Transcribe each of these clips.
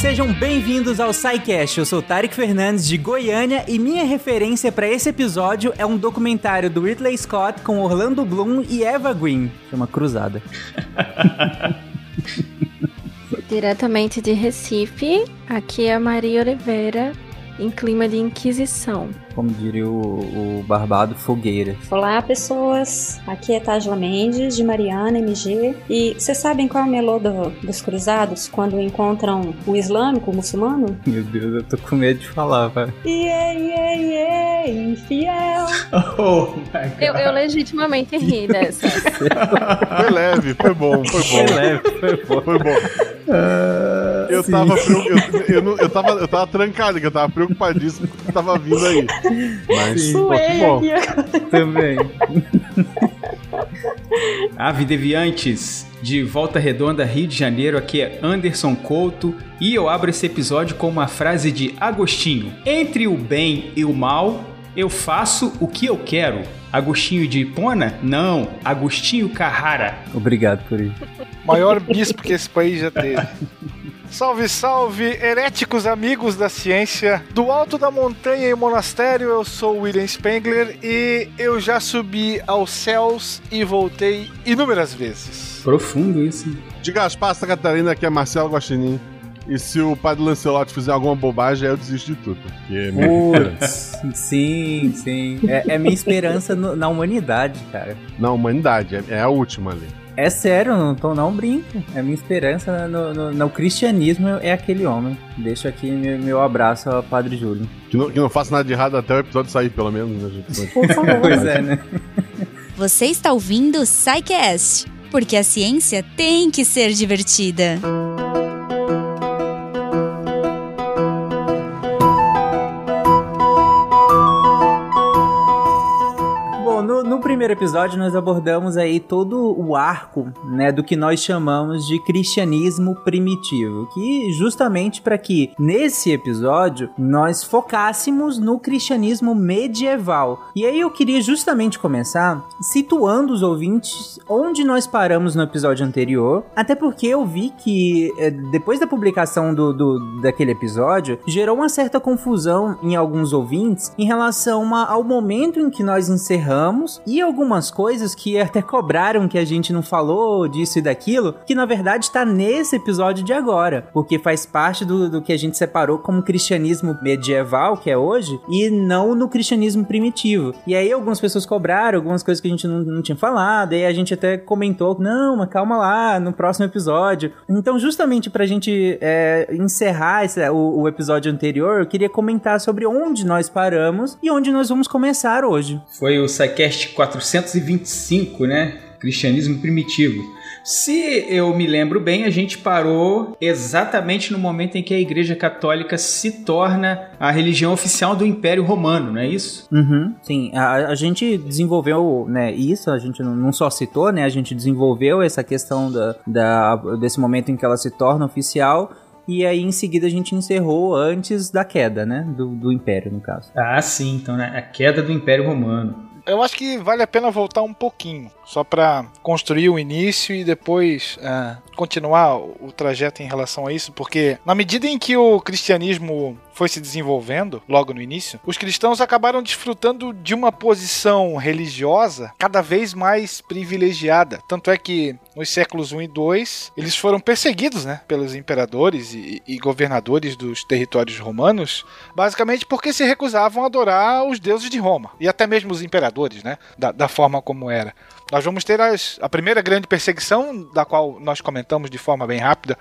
sejam bem-vindos ao SciCast. Eu sou Tarek Fernandes de Goiânia e minha referência para esse episódio é um documentário do Ridley Scott com Orlando Bloom e Eva Green. Chama Cruzada. Diretamente de Recife, aqui é a Maria Oliveira, em clima de inquisição como diria o, o Barbado, fogueira. Olá, pessoas. Aqui é Tajla Mendes, de Mariana, MG. E vocês sabem qual é o melô do, dos cruzados quando encontram o islâmico, o muçulmano? Meu Deus, eu tô com medo de falar, velho. Yeah, yeah, yeah, infiel. Oh, my God. Eu, eu legitimamente ri dessa. foi leve, foi bom, foi bom. Foi leve, foi bom. Foi bom. Uh, eu, tava, eu, eu, eu, tava, eu tava trancado, que eu tava preocupadíssimo com o que tava vindo aí. Mas Sim, bom. Também. Ave Deviantes, de Volta Redonda, Rio de Janeiro, aqui é Anderson Couto e eu abro esse episódio com uma frase de Agostinho: Entre o bem e o mal, eu faço o que eu quero. Agostinho de Hipona? Não, Agostinho Carrara. Obrigado por isso. Maior bispo que esse país já teve. Salve, salve, heréticos amigos da ciência. Do alto da montanha e monastério, eu sou William Spengler e eu já subi aos céus e voltei inúmeras vezes. Profundo isso. De Gaspar, Santa Catarina, aqui é Marcelo Guaxinim. E se o padre Lancelotti fizer alguma bobagem, eu desisto de tudo. Porque é minha sim, sim. É, é minha esperança no, na humanidade, cara. Na humanidade, é, é a última ali. É sério, não tô não brinco. É minha esperança no, no, no, cristianismo é aquele homem. Deixo aqui meu, meu abraço ao Padre Júlio. Que não, que não faça nada de errado até o episódio sair, pelo menos, né, gente? Por favor. pois é, né? Você está ouvindo o porque a ciência tem que ser divertida. Primeiro episódio nós abordamos aí todo o arco, né, do que nós chamamos de cristianismo primitivo, que justamente para que nesse episódio nós focássemos no cristianismo medieval. E aí eu queria justamente começar situando os ouvintes onde nós paramos no episódio anterior, até porque eu vi que é, depois da publicação do, do daquele episódio gerou uma certa confusão em alguns ouvintes em relação a, ao momento em que nós encerramos e algumas coisas que até cobraram que a gente não falou disso e daquilo, que na verdade está nesse episódio de agora, porque faz parte do, do que a gente separou como cristianismo medieval, que é hoje, e não no cristianismo primitivo. E aí algumas pessoas cobraram algumas coisas que a gente não, não tinha falado, e a gente até comentou, não, mas calma lá, no próximo episódio. Então, justamente pra gente é, encerrar esse, o, o episódio anterior, eu queria comentar sobre onde nós paramos e onde nós vamos começar hoje. Foi o SciCast 4 425, né? Cristianismo primitivo. Se eu me lembro bem, a gente parou exatamente no momento em que a Igreja Católica se torna a religião oficial do Império Romano, não é isso? Uhum, sim, a, a, gente desenvolveu né, isso, a gente não só citou, né? A gente desenvolveu essa questão da, da, desse momento em que ela se torna oficial e aí em seguida a gente encerrou antes da queda, né, do, do Império, no caso. Ah, sim, então, né, a queda do Império Romano. Eu acho que vale a pena voltar um pouquinho, só para construir o início e depois uh, continuar o trajeto em relação a isso, porque na medida em que o cristianismo foi se desenvolvendo, logo no início, os cristãos acabaram desfrutando de uma posição religiosa cada vez mais privilegiada. Tanto é que nos séculos 1 e 2 eles foram perseguidos né, pelos imperadores e, e governadores dos territórios romanos, basicamente porque se recusavam a adorar os deuses de Roma e até mesmo os imperadores, né, da, da forma como era. Nós vamos ter as, a primeira grande perseguição, da qual nós comentamos de forma bem rápida,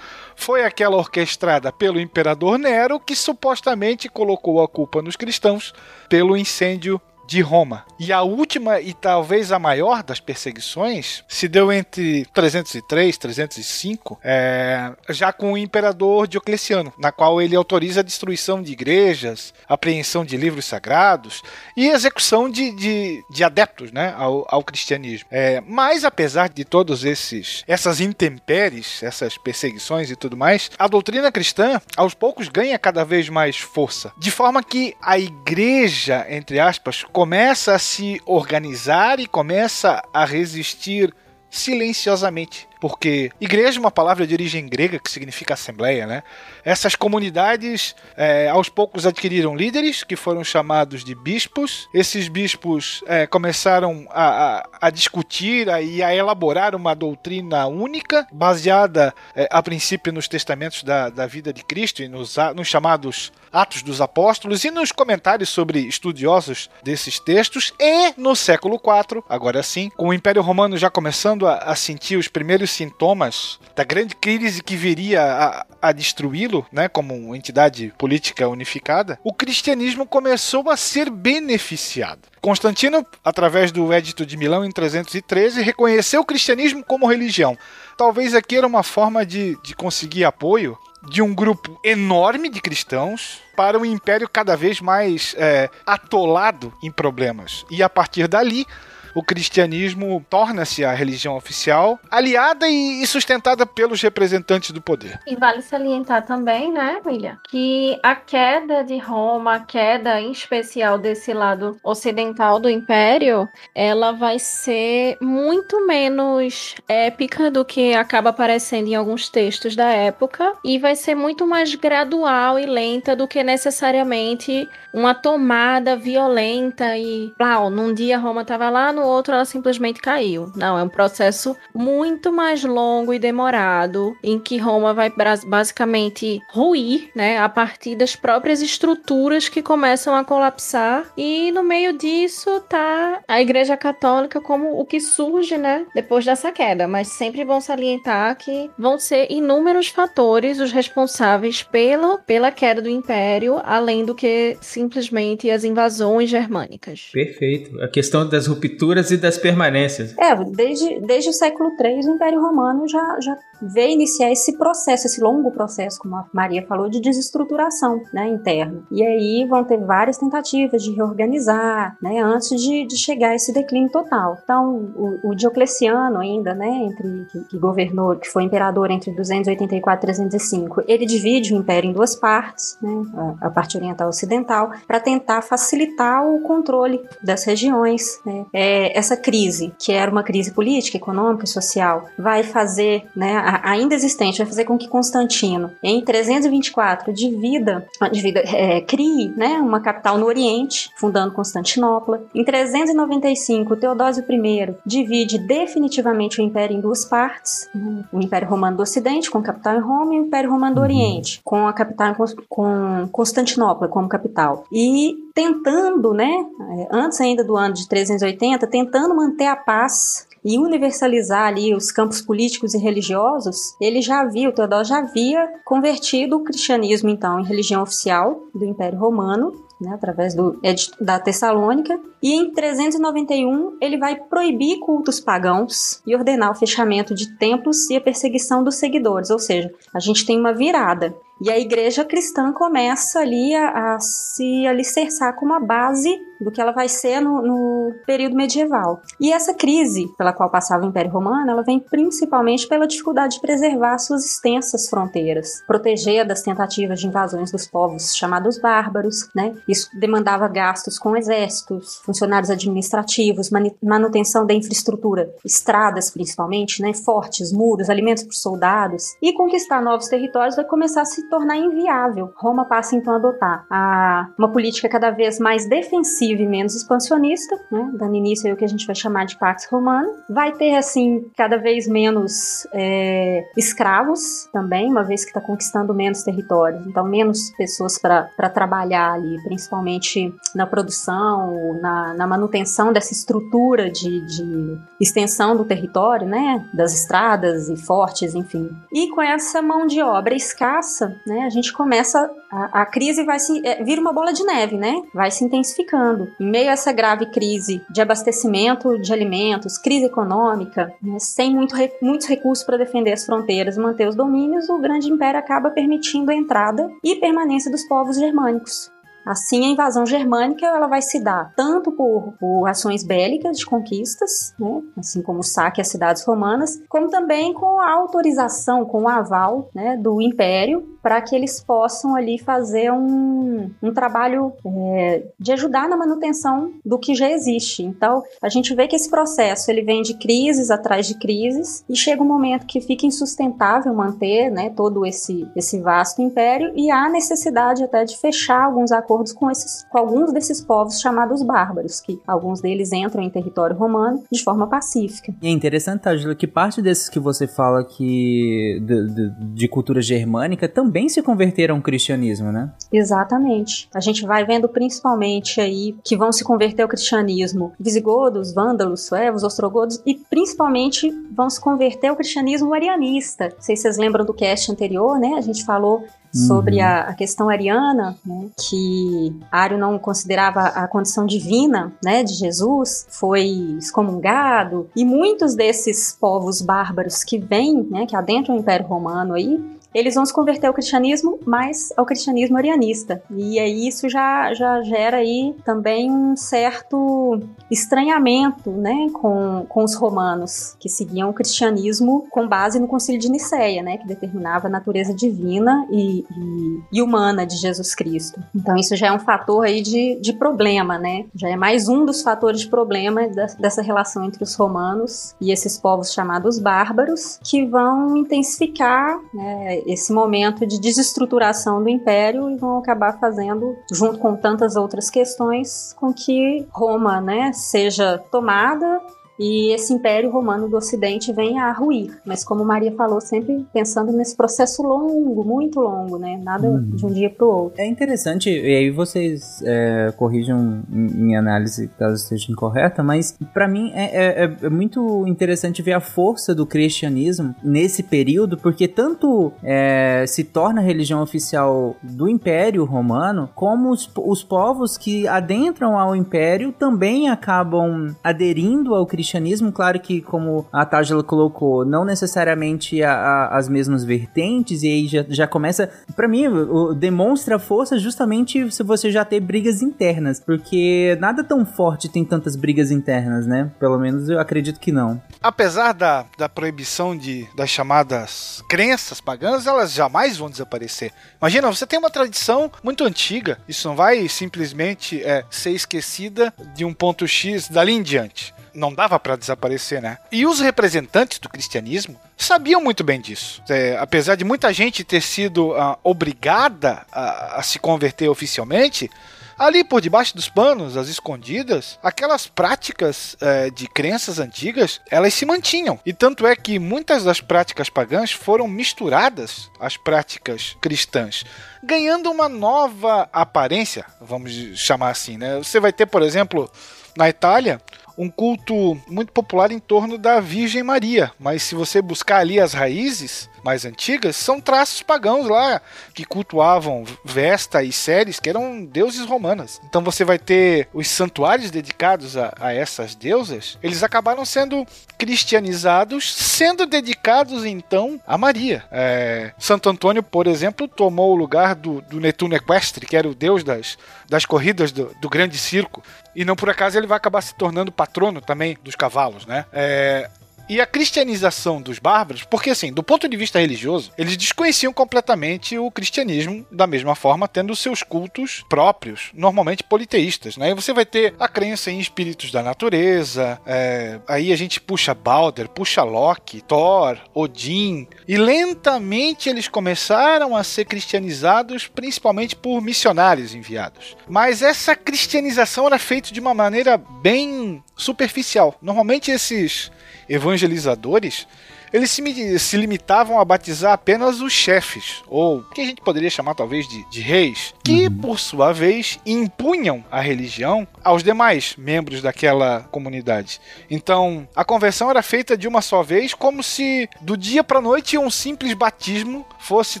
foi aquela orquestrada pelo imperador Nero, que supostamente colocou a culpa nos cristãos pelo incêndio de Roma. E a última e talvez a maior das perseguições se deu entre 303 e 305, é, já com o imperador Diocleciano, na qual ele autoriza a destruição de igrejas, apreensão de livros sagrados e execução de, de, de adeptos né, ao, ao cristianismo. É, mas apesar de todos esses essas intempéries, essas perseguições e tudo mais, a doutrina cristã aos poucos ganha cada vez mais força, de forma que a igreja, entre aspas, começa a se organizar e começa a resistir silenciosamente porque igreja é uma palavra de origem grega que significa assembleia, né? Essas comunidades é, aos poucos adquiriram líderes que foram chamados de bispos. Esses bispos é, começaram a, a, a discutir e a elaborar uma doutrina única, baseada é, a princípio nos testamentos da, da vida de Cristo e nos, nos chamados Atos dos Apóstolos e nos comentários sobre estudiosos desses textos. E no século IV, agora sim, com o Império Romano já começando a, a sentir os primeiros sintomas da grande crise que viria a, a destruí-lo, né, como entidade política unificada, o cristianismo começou a ser beneficiado. Constantino, através do Edito de Milão em 313, reconheceu o cristianismo como religião. Talvez aqui era uma forma de, de conseguir apoio de um grupo enorme de cristãos para um império cada vez mais é, atolado em problemas. E a partir dali, o cristianismo torna-se a religião oficial, aliada e sustentada pelos representantes do poder. E vale salientar também, né, William, que a queda de Roma, a queda em especial desse lado ocidental do império, ela vai ser muito menos épica do que acaba aparecendo em alguns textos da época e vai ser muito mais gradual e lenta do que necessariamente uma tomada violenta e, uau, num dia Roma estava lá, no outro ela simplesmente caiu. Não, é um processo muito mais longo e demorado, em que Roma vai basicamente ruir, né, a partir das próprias estruturas que começam a colapsar. E no meio disso tá a Igreja Católica como o que surge, né, depois dessa queda. Mas sempre vão salientar que vão ser inúmeros fatores os responsáveis pelo, pela queda do Império, além do que simplesmente as invasões germânicas. Perfeito. A questão das rupturas e das permanências. É, desde, desde o século III o Império Romano já, já veio iniciar esse processo, esse longo processo, como a Maria falou, de desestruturação né, interna. E aí vão ter várias tentativas de reorganizar, né, antes de, de chegar a esse declínio total. Então, o, o Diocleciano ainda, né, entre que, que, governou, que foi imperador entre 284 e 305, ele divide o império em duas partes, né, a, a parte oriental e ocidental, para tentar facilitar o controle das regiões. Né. É, essa crise, que era uma crise política, econômica e social, vai fazer, né, ainda existente vai fazer com que Constantino, em 324, divida, divida é, crie né, uma capital no Oriente, fundando Constantinopla. Em 395, Teodósio I divide definitivamente o império em duas partes: né, o Império Romano do Ocidente, com capital em Roma, e o Império Romano do Oriente, com a capital com Constantinopla como capital. E tentando, né, antes ainda do ano de 380, tentando manter a paz e universalizar ali os campos políticos e religiosos, ele já havia, o Teodoro já havia convertido o cristianismo, então, em religião oficial do Império Romano, né, através do, da Tessalônica, e em 391 ele vai proibir cultos pagãos e ordenar o fechamento de templos e a perseguição dos seguidores, ou seja, a gente tem uma virada. E a igreja cristã começa ali a, a se alicerçar como a base do que ela vai ser no, no, período medieval. E essa crise pela qual passava o Império Romano, ela vem principalmente pela dificuldade de preservar suas extensas fronteiras, proteger das tentativas de invasões dos povos chamados bárbaros, né? Isso demandava gastos com exércitos, funcionários administrativos, manutenção da infraestrutura, estradas principalmente, né? Fortes, muros, alimentos para os soldados. E conquistar novos territórios vai começar a se tornar inviável. Roma passa então a adotar a, uma política cada vez mais defensiva e menos expansionista, né, dando início ao que a gente vai chamar de Pax Romana. Vai ter, assim, cada vez menos é, escravos também, uma vez que está conquistando menos territórios, então menos pessoas para trabalhar ali, principalmente na produção, na, na manutenção dessa estrutura de, de extensão do território, né, das estradas e fortes, enfim. E com essa mão de obra escassa, né, a gente começa a, a crise vai se é, vira uma bola de neve, né? Vai se intensificando. Em meio a essa grave crise de abastecimento de alimentos, crise econômica, né, sem muito, muitos recursos para defender as fronteiras e manter os domínios, o grande império acaba permitindo a entrada e permanência dos povos germânicos. Assim, a invasão germânica ela vai se dar tanto por, por ações bélicas de conquistas, né, assim como o saque às cidades romanas, como também com a autorização, com o aval né, do império para que eles possam ali fazer um, um trabalho é, de ajudar na manutenção do que já existe. Então, a gente vê que esse processo ele vem de crises atrás de crises e chega um momento que fica insustentável manter né, todo esse, esse vasto império e há necessidade até de fechar alguns acordos com, esses, com alguns desses povos chamados bárbaros, que alguns deles entram em território romano de forma pacífica. E é interessante, Angela, que parte desses que você fala que de, de, de cultura germânica também se converteram ao cristianismo, né? Exatamente. A gente vai vendo principalmente aí que vão se converter ao cristianismo visigodos, vândalos, suevos, ostrogodos e principalmente vão se converter ao cristianismo arianista. Não sei se vocês lembram do cast anterior, né? A gente falou sobre uhum. a, a, questão ariana, né, que Ario não considerava a condição divina, né, de Jesus, foi excomungado e muitos desses povos bárbaros que vêm, né, que adentram o Império Romano aí, eles vão se converter ao cristianismo, mas ao cristianismo arianista. E aí isso já, já gera aí também um certo estranhamento, né, com, com os romanos, que seguiam o cristianismo com base no concílio de Nicéia, né, que determinava a natureza divina e, e, e, humana de Jesus Cristo. Então isso já é um fator aí de, de problema, né, já é mais um dos fatores de problema dessa relação entre os romanos e esses povos chamados bárbaros, que vão intensificar, né, esse momento de desestruturação do império e vão acabar fazendo, junto com tantas outras questões, com que Roma, né, seja tomada e esse Império Romano do Ocidente vem a ruir. Mas como Maria falou, sempre pensando nesse processo longo, muito longo, né? Nada uhum. de um dia para o outro. É interessante, e aí vocês é, corrijam minha análise caso esteja incorreta, mas para mim é, é, é, muito interessante ver a força do cristianismo nesse período, porque tanto é, se torna a religião oficial do Império Romano, como os, os povos que adentram ao Império também acabam aderindo ao cristianismo cristianismo, claro que, como a Tajla colocou, não necessariamente a, a, as mesmas vertentes, e aí já, já começa. para mim, o, demonstra força justamente se você já ter brigas internas, porque nada tão forte tem tantas brigas internas, né? Pelo menos eu acredito que não. Apesar da, da proibição de, das chamadas crenças pagãs, elas jamais vão desaparecer. Imagina, você tem uma tradição muito antiga, isso não vai simplesmente é, ser esquecida de um ponto X dali em diante não dava para desaparecer, né? E os representantes do cristianismo sabiam muito bem disso. É, apesar de muita gente ter sido uh, obrigada a, a se converter oficialmente, ali por debaixo dos panos, as escondidas, aquelas práticas é, de crenças antigas, elas se mantinham. E tanto é que muitas das práticas pagãs foram misturadas às práticas cristãs, ganhando uma nova aparência, vamos chamar assim, né? Você vai ter, por exemplo, na Itália, um culto muito popular em torno da Virgem Maria. Mas se você buscar ali as raízes mais antigas, são traços pagãos lá que cultuavam Vesta e Ceres, que eram deuses romanas. Então você vai ter os santuários dedicados a, a essas deusas, eles acabaram sendo cristianizados, sendo dedicados então a Maria. É, Santo Antônio, por exemplo, tomou o lugar do, do Netuno Equestre, que era o deus das, das corridas do, do grande circo. E não por acaso ele vai acabar se tornando patrono também dos cavalos, né? É, e a cristianização dos bárbaros, porque assim, do ponto de vista religioso, eles desconheciam completamente o cristianismo da mesma forma, tendo seus cultos próprios, normalmente politeístas, né? E você vai ter a crença em espíritos da natureza, é, aí a gente puxa Balder, puxa Loki, Thor, Odin, e lentamente eles começaram a ser cristianizados, principalmente por missionários enviados. Mas essa cristianização era feita de uma maneira bem superficial. Normalmente esses evangelizadores eles se, se, limitavam a batizar apenas os chefes, ou que a gente poderia chamar talvez de, de reis, que uhum. por sua vez impunham a religião aos demais membros daquela comunidade. Então a conversão era feita de uma só vez, como se do dia para noite um simples batismo fosse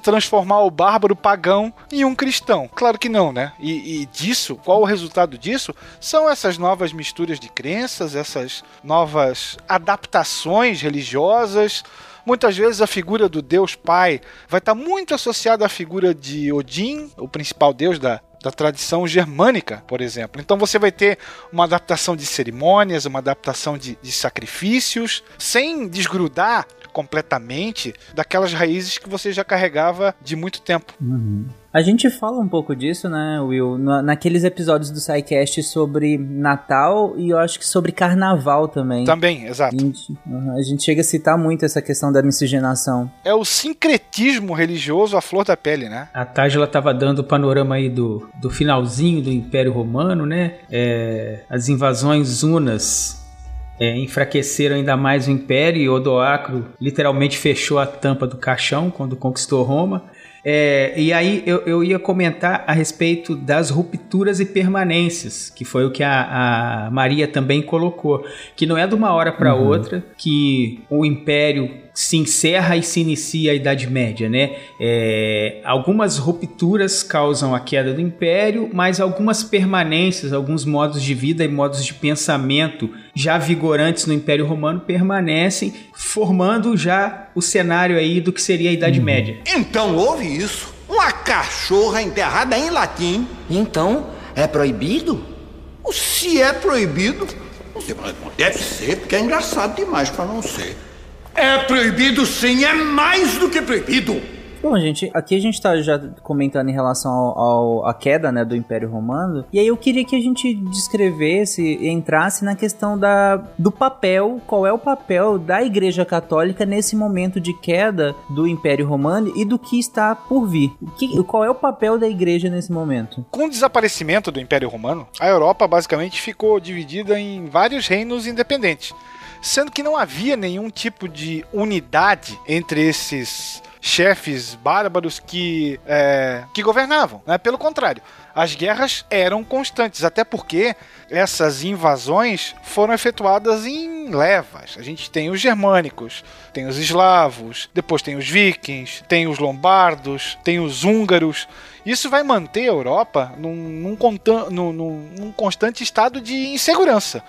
transformar o bárbaro pagão em um cristão. Claro que não, né? E, e disso, qual o resultado disso? São essas novas misturas de crenças, essas novas adaptações religiosas Muitas vezes a figura do Deus Pai vai estar muito associada à figura de Odin, o principal deus da, da tradição germânica, por exemplo. Então você vai ter uma adaptação de cerimônias, uma adaptação de, de sacrifícios, sem desgrudar completamente daquelas raízes que você já carregava de muito tempo. Uhum. A gente fala um pouco disso, né, Will, naqueles episódios do SciCast sobre Natal e eu acho que sobre Carnaval também. Também, exato. A gente, a gente chega a citar muito essa questão da miscigenação. É o sincretismo religioso à flor da pele, né? A Tágila estava dando o panorama aí do, do finalzinho do Império Romano, né? É, as invasões unas é, enfraqueceram ainda mais o Império e Odoacro literalmente fechou a tampa do caixão quando conquistou Roma. É, e aí eu, eu ia comentar a respeito das rupturas e permanências, que foi o que a, a Maria também colocou, que não é de uma hora para uhum. outra que o império se encerra e se inicia a Idade Média, né? É, algumas rupturas causam a queda do Império, mas algumas permanências, alguns modos de vida e modos de pensamento já vigorantes no Império Romano permanecem, formando já o cenário aí do que seria a Idade uhum. Média. Então houve isso? Uma cachorra enterrada em latim. Então é proibido? Se é proibido, deve ser, porque é engraçado demais para não ser. É proibido sim, é mais do que proibido. Bom, gente, aqui a gente tá já comentando em relação ao, ao, à queda, né, do Império Romano. E aí eu queria que a gente descrevesse, entrasse na questão da, do papel, qual é o papel da Igreja Católica nesse momento de queda do Império Romano e do que está por vir. Que, qual é o papel da Igreja nesse momento? Com o desaparecimento do Império Romano, a Europa basicamente ficou dividida em vários reinos independentes sendo que não havia nenhum tipo de unidade entre esses chefes bárbaros que, é, que governavam. Né? Pelo contrário, as guerras eram constantes, até porque essas invasões foram efetuadas em levas. A gente tem os germânicos, tem os eslavos, depois tem os vikings, tem os lombardos, tem os húngaros. Isso vai manter a Europa num, num, num, num constante estado de insegurança.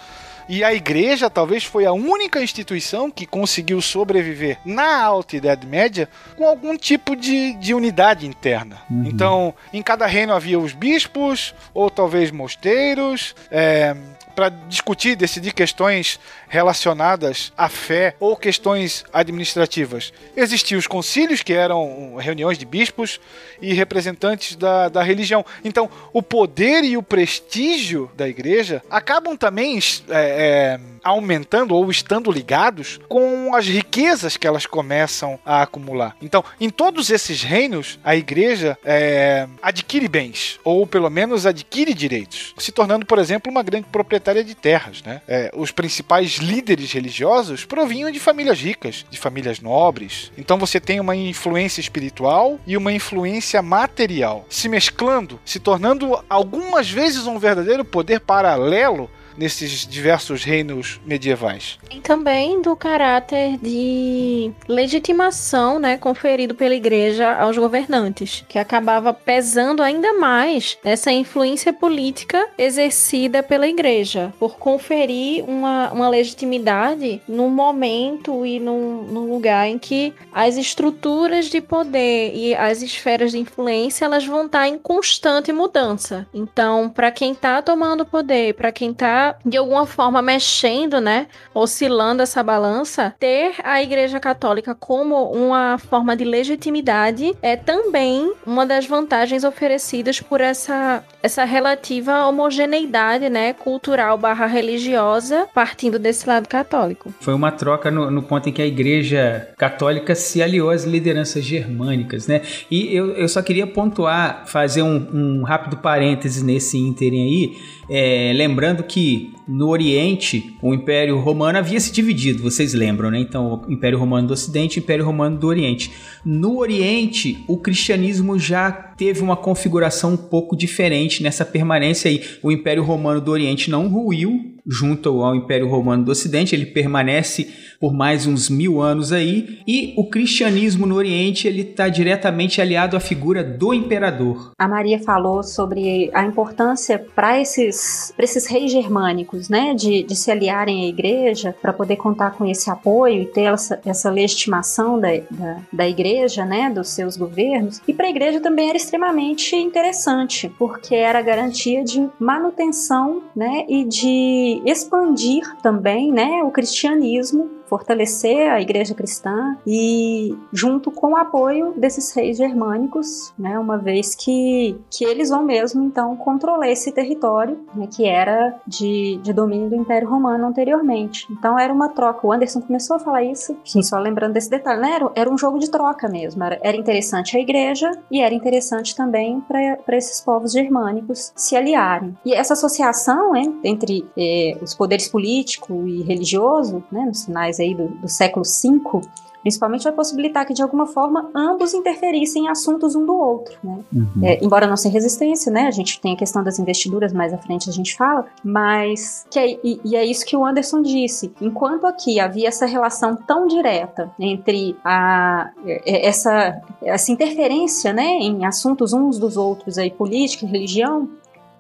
E a igreja talvez foi a única instituição que conseguiu sobreviver na Alta Idade Média com algum tipo de, de unidade interna. Uhum. Então, em cada reino havia os bispos, ou talvez mosteiros, é, para discutir, decidir questões relacionadas à fé ou questões administrativas. Existiam os concílios, que eram reuniões de bispos e representantes da, da religião. Então, o poder e o prestígio da igreja acabam também é, é, aumentando ou estando ligados com as riquezas que elas começam a acumular. Então, em todos esses reinos, a igreja é, adquire bens, ou pelo menos adquire direitos, se tornando, por exemplo, uma grande proprietária de terras. Né? É, os principais líderes religiosos provinham de famílias ricas, de famílias nobres. Então você tem uma influência espiritual e uma influência material se mesclando, se tornando algumas vezes um verdadeiro poder paralelo nesses diversos reinos medievais. E também do caráter de legitimação, né, conferido pela igreja aos governantes, que acabava pesando ainda mais essa influência política exercida pela igreja, por conferir uma, uma legitimidade no momento e no, no lugar em que as estruturas de poder e as esferas de influência elas vão estar em constante mudança. Então, para quem está tomando poder, para quem está de alguma forma mexendo, né, oscilando essa balança, ter a Igreja Católica como uma forma de legitimidade é também uma das vantagens oferecidas por essa, essa relativa homogeneidade, né, cultural barra religiosa, partindo desse lado católico. Foi uma troca no, no ponto em que a Igreja Católica se aliou às lideranças germânicas, né, e eu, eu só queria pontuar, fazer um, um rápido parêntese nesse ínterim aí, é, lembrando que tinggi no Oriente o Império Romano havia se dividido, vocês lembram, né? Então, o Império Romano do Ocidente e Império Romano do Oriente. No Oriente, o cristianismo já teve uma configuração um pouco diferente nessa permanência aí. O Império Romano do Oriente não ruiu junto ao Império Romano do Ocidente, ele permanece por mais uns mil anos aí. E o cristianismo no Oriente ele está diretamente aliado à figura do imperador. A Maria falou sobre a importância para esses, esses reis germânicos né, de, de se aliarem à igreja para poder contar com esse apoio e ter essa, essa legitimação da, da, da igreja, né, dos seus governos. E para a igreja também era extremamente interessante, porque era garantia de manutenção, né, e de expandir também, né, o cristianismo fortalecer a igreja cristã e junto com o apoio desses reis germânicos, né, uma vez que, que eles vão mesmo então controlar esse território né, que era de, de domínio do Império Romano anteriormente. Então era uma troca. O Anderson começou a falar isso, sim, só lembrando desse detalhe, né? Era, era um jogo de troca mesmo. Era, era interessante a igreja e era interessante também para esses povos germânicos se aliarem. E essa associação né, entre eh, os poderes político e religioso, né, nos aí do, do século V, principalmente vai possibilitar que de alguma forma ambos interferissem em assuntos um do outro, né? Uhum. É, embora não sem resistência, né? A gente tem a questão das investiduras mais à frente a gente fala, mas que é, e, e, é isso que o Anderson disse. Enquanto aqui havia essa relação tão direta entre a é, essa essa interferência, né, em assuntos uns dos outros aí política e religião,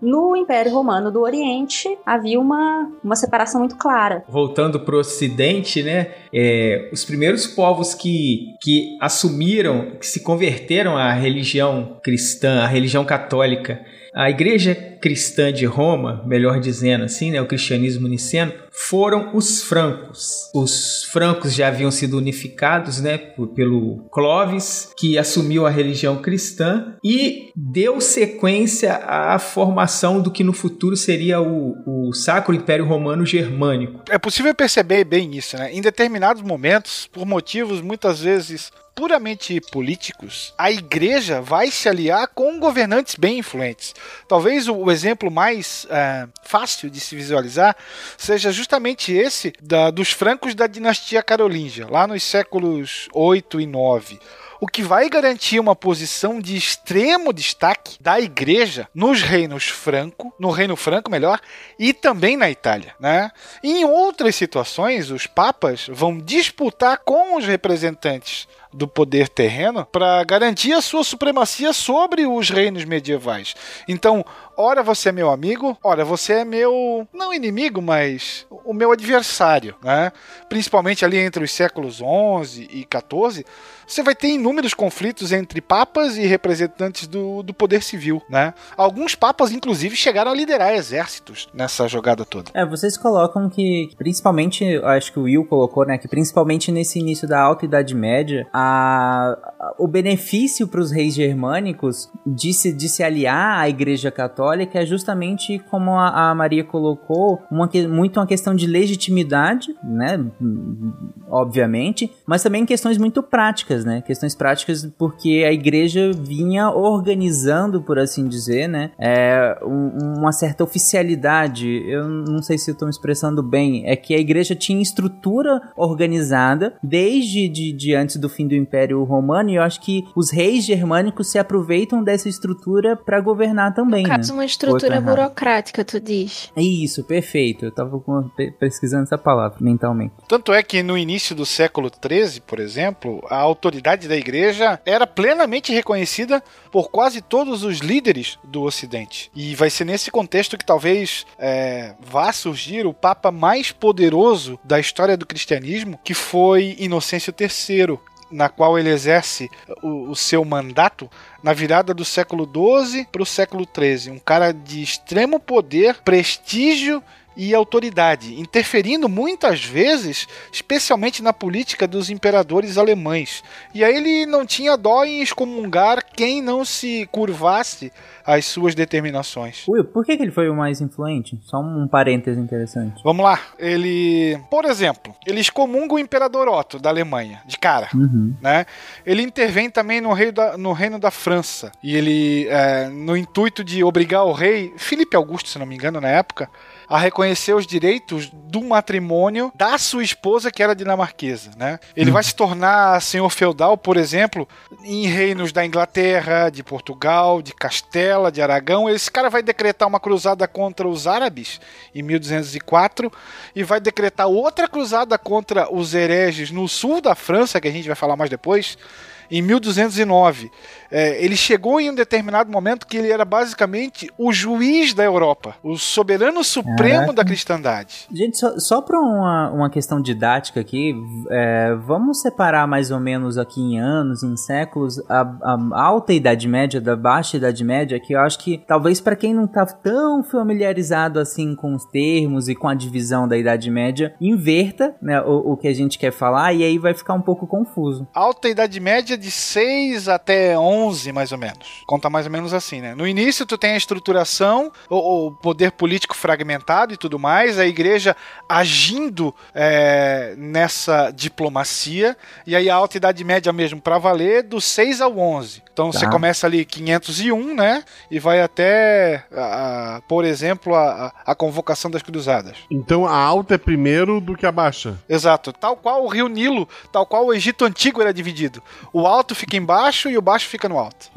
no Império Romano do Oriente havia uma, uma separação muito clara. Voltando para o Ocidente, né? É, os primeiros povos que, que assumiram, que se converteram à religião cristã, à religião católica, a igreja cristã de Roma, melhor dizendo assim, né, o cristianismo niceno, foram os francos. Os francos já haviam sido unificados, né, pelo Clovis, que assumiu a religião cristã e deu sequência à formação do que no futuro seria o, o Sacro Império Romano Germânico. É possível perceber bem isso, né? Em determinados momentos, por motivos muitas vezes puramente políticos, a igreja vai se aliar com governantes bem influentes. Talvez o, exemplo mais é, fácil de se visualizar seja justamente esse da, dos francos da dinastia carolíngia, lá nos séculos 8 e 9 o que vai garantir uma posição de extremo destaque da igreja nos reinos franco, no reino franco, melhor, e também na Itália, né? Em outras situações, os papas vão disputar com os representantes do poder terreno para garantir a sua supremacia sobre os reinos medievais. Então, ora você é meu amigo, ora você é meu não inimigo, mas o meu adversário, né? Principalmente ali entre os séculos 11 e 14, você vai ter inúmeros conflitos entre papas e representantes do, do poder civil, né? Alguns papas, inclusive, chegaram a liderar exércitos nessa jogada toda. É, vocês colocam que, principalmente, acho que o Will colocou, né, que principalmente nesse início da Alta Idade Média, a, a o benefício para os reis germânicos de se, de se aliar à Igreja Católica é justamente, como a, a Maria colocou, uma, muito uma questão de legitimidade, né, obviamente, mas também questões muito práticas práticas, né? Questões práticas porque a igreja vinha organizando, por assim dizer, né? É, um, uma certa oficialidade. Eu não sei se eu estou me expressando bem. É que a igreja tinha estrutura organizada desde de, de antes do fim do Império Romano e eu acho que os reis germânicos se aproveitam dessa estrutura para governar também. No caso, né? uma estrutura burocrática, tu diz. Isso, perfeito. Eu estava pesquisando essa palavra mentalmente. Tanto é que no início do século XIII, por exemplo, a autoridade autoridade da igreja era plenamente reconhecida por quase todos os líderes do Ocidente. E vai ser nesse contexto que talvez é, vá surgir o Papa mais poderoso da história do cristianismo, que foi Inocêncio III, na qual ele exerce o, o, seu mandato na virada do século XII para o século XIII. Um cara de extremo poder, prestígio e autoridade, interferindo muitas vezes, especialmente na política dos imperadores alemães. E aí ele não tinha dó em excomungar quem não se curvasse às suas determinações. Will, por que, que ele foi o mais influente? Só um parêntese interessante. Vamos lá. Ele, por exemplo, ele excomunga o imperador Otto da Alemanha, de cara. Uhum. Né? Ele intervém também no, rei da, no reino da França. E ele, é, no intuito de obrigar o rei, Felipe Augusto, se não me engano, na época, a reconhecer os direitos do matrimônio da sua esposa, que era dinamarquesa, né? Ele hum. vai se tornar senhor feudal, por exemplo, em reinos da Inglaterra, de Portugal, de Castela, de Aragão. Esse cara vai decretar uma cruzada contra os árabes em 1204 e vai decretar outra cruzada contra os hereges no sul da França, que a gente vai falar mais depois, em 1209. É, ele chegou em um determinado momento que ele era basicamente o juiz da Europa, o soberano supremo Caraca. da cristandade. Gente, só, só para uma, uma questão didática aqui, é, vamos separar mais ou menos aqui em anos, em séculos, a, a alta Idade Média da baixa Idade Média, que eu acho que talvez para quem não tá tão familiarizado assim com os termos e com a divisão da Idade Média, inverta né, o, o que a gente quer falar e aí vai ficar um pouco confuso. Alta Idade Média de 6 até 11 11, mais ou menos. Conta mais ou menos assim, né? No início, tu tem a estruturação, o, o poder político fragmentado e tudo mais, a igreja agindo é, nessa diplomacia, e aí a alta idade média mesmo para valer, do 6 ao 11. Então tá. você começa ali 501, né? E vai até, a, a, por exemplo, a, a convocação das cruzadas. Então a alta é primeiro do que a baixa. Exato. Tal qual o rio Nilo, tal qual o Egito Antigo era dividido. O alto fica embaixo e o baixo fica no alto.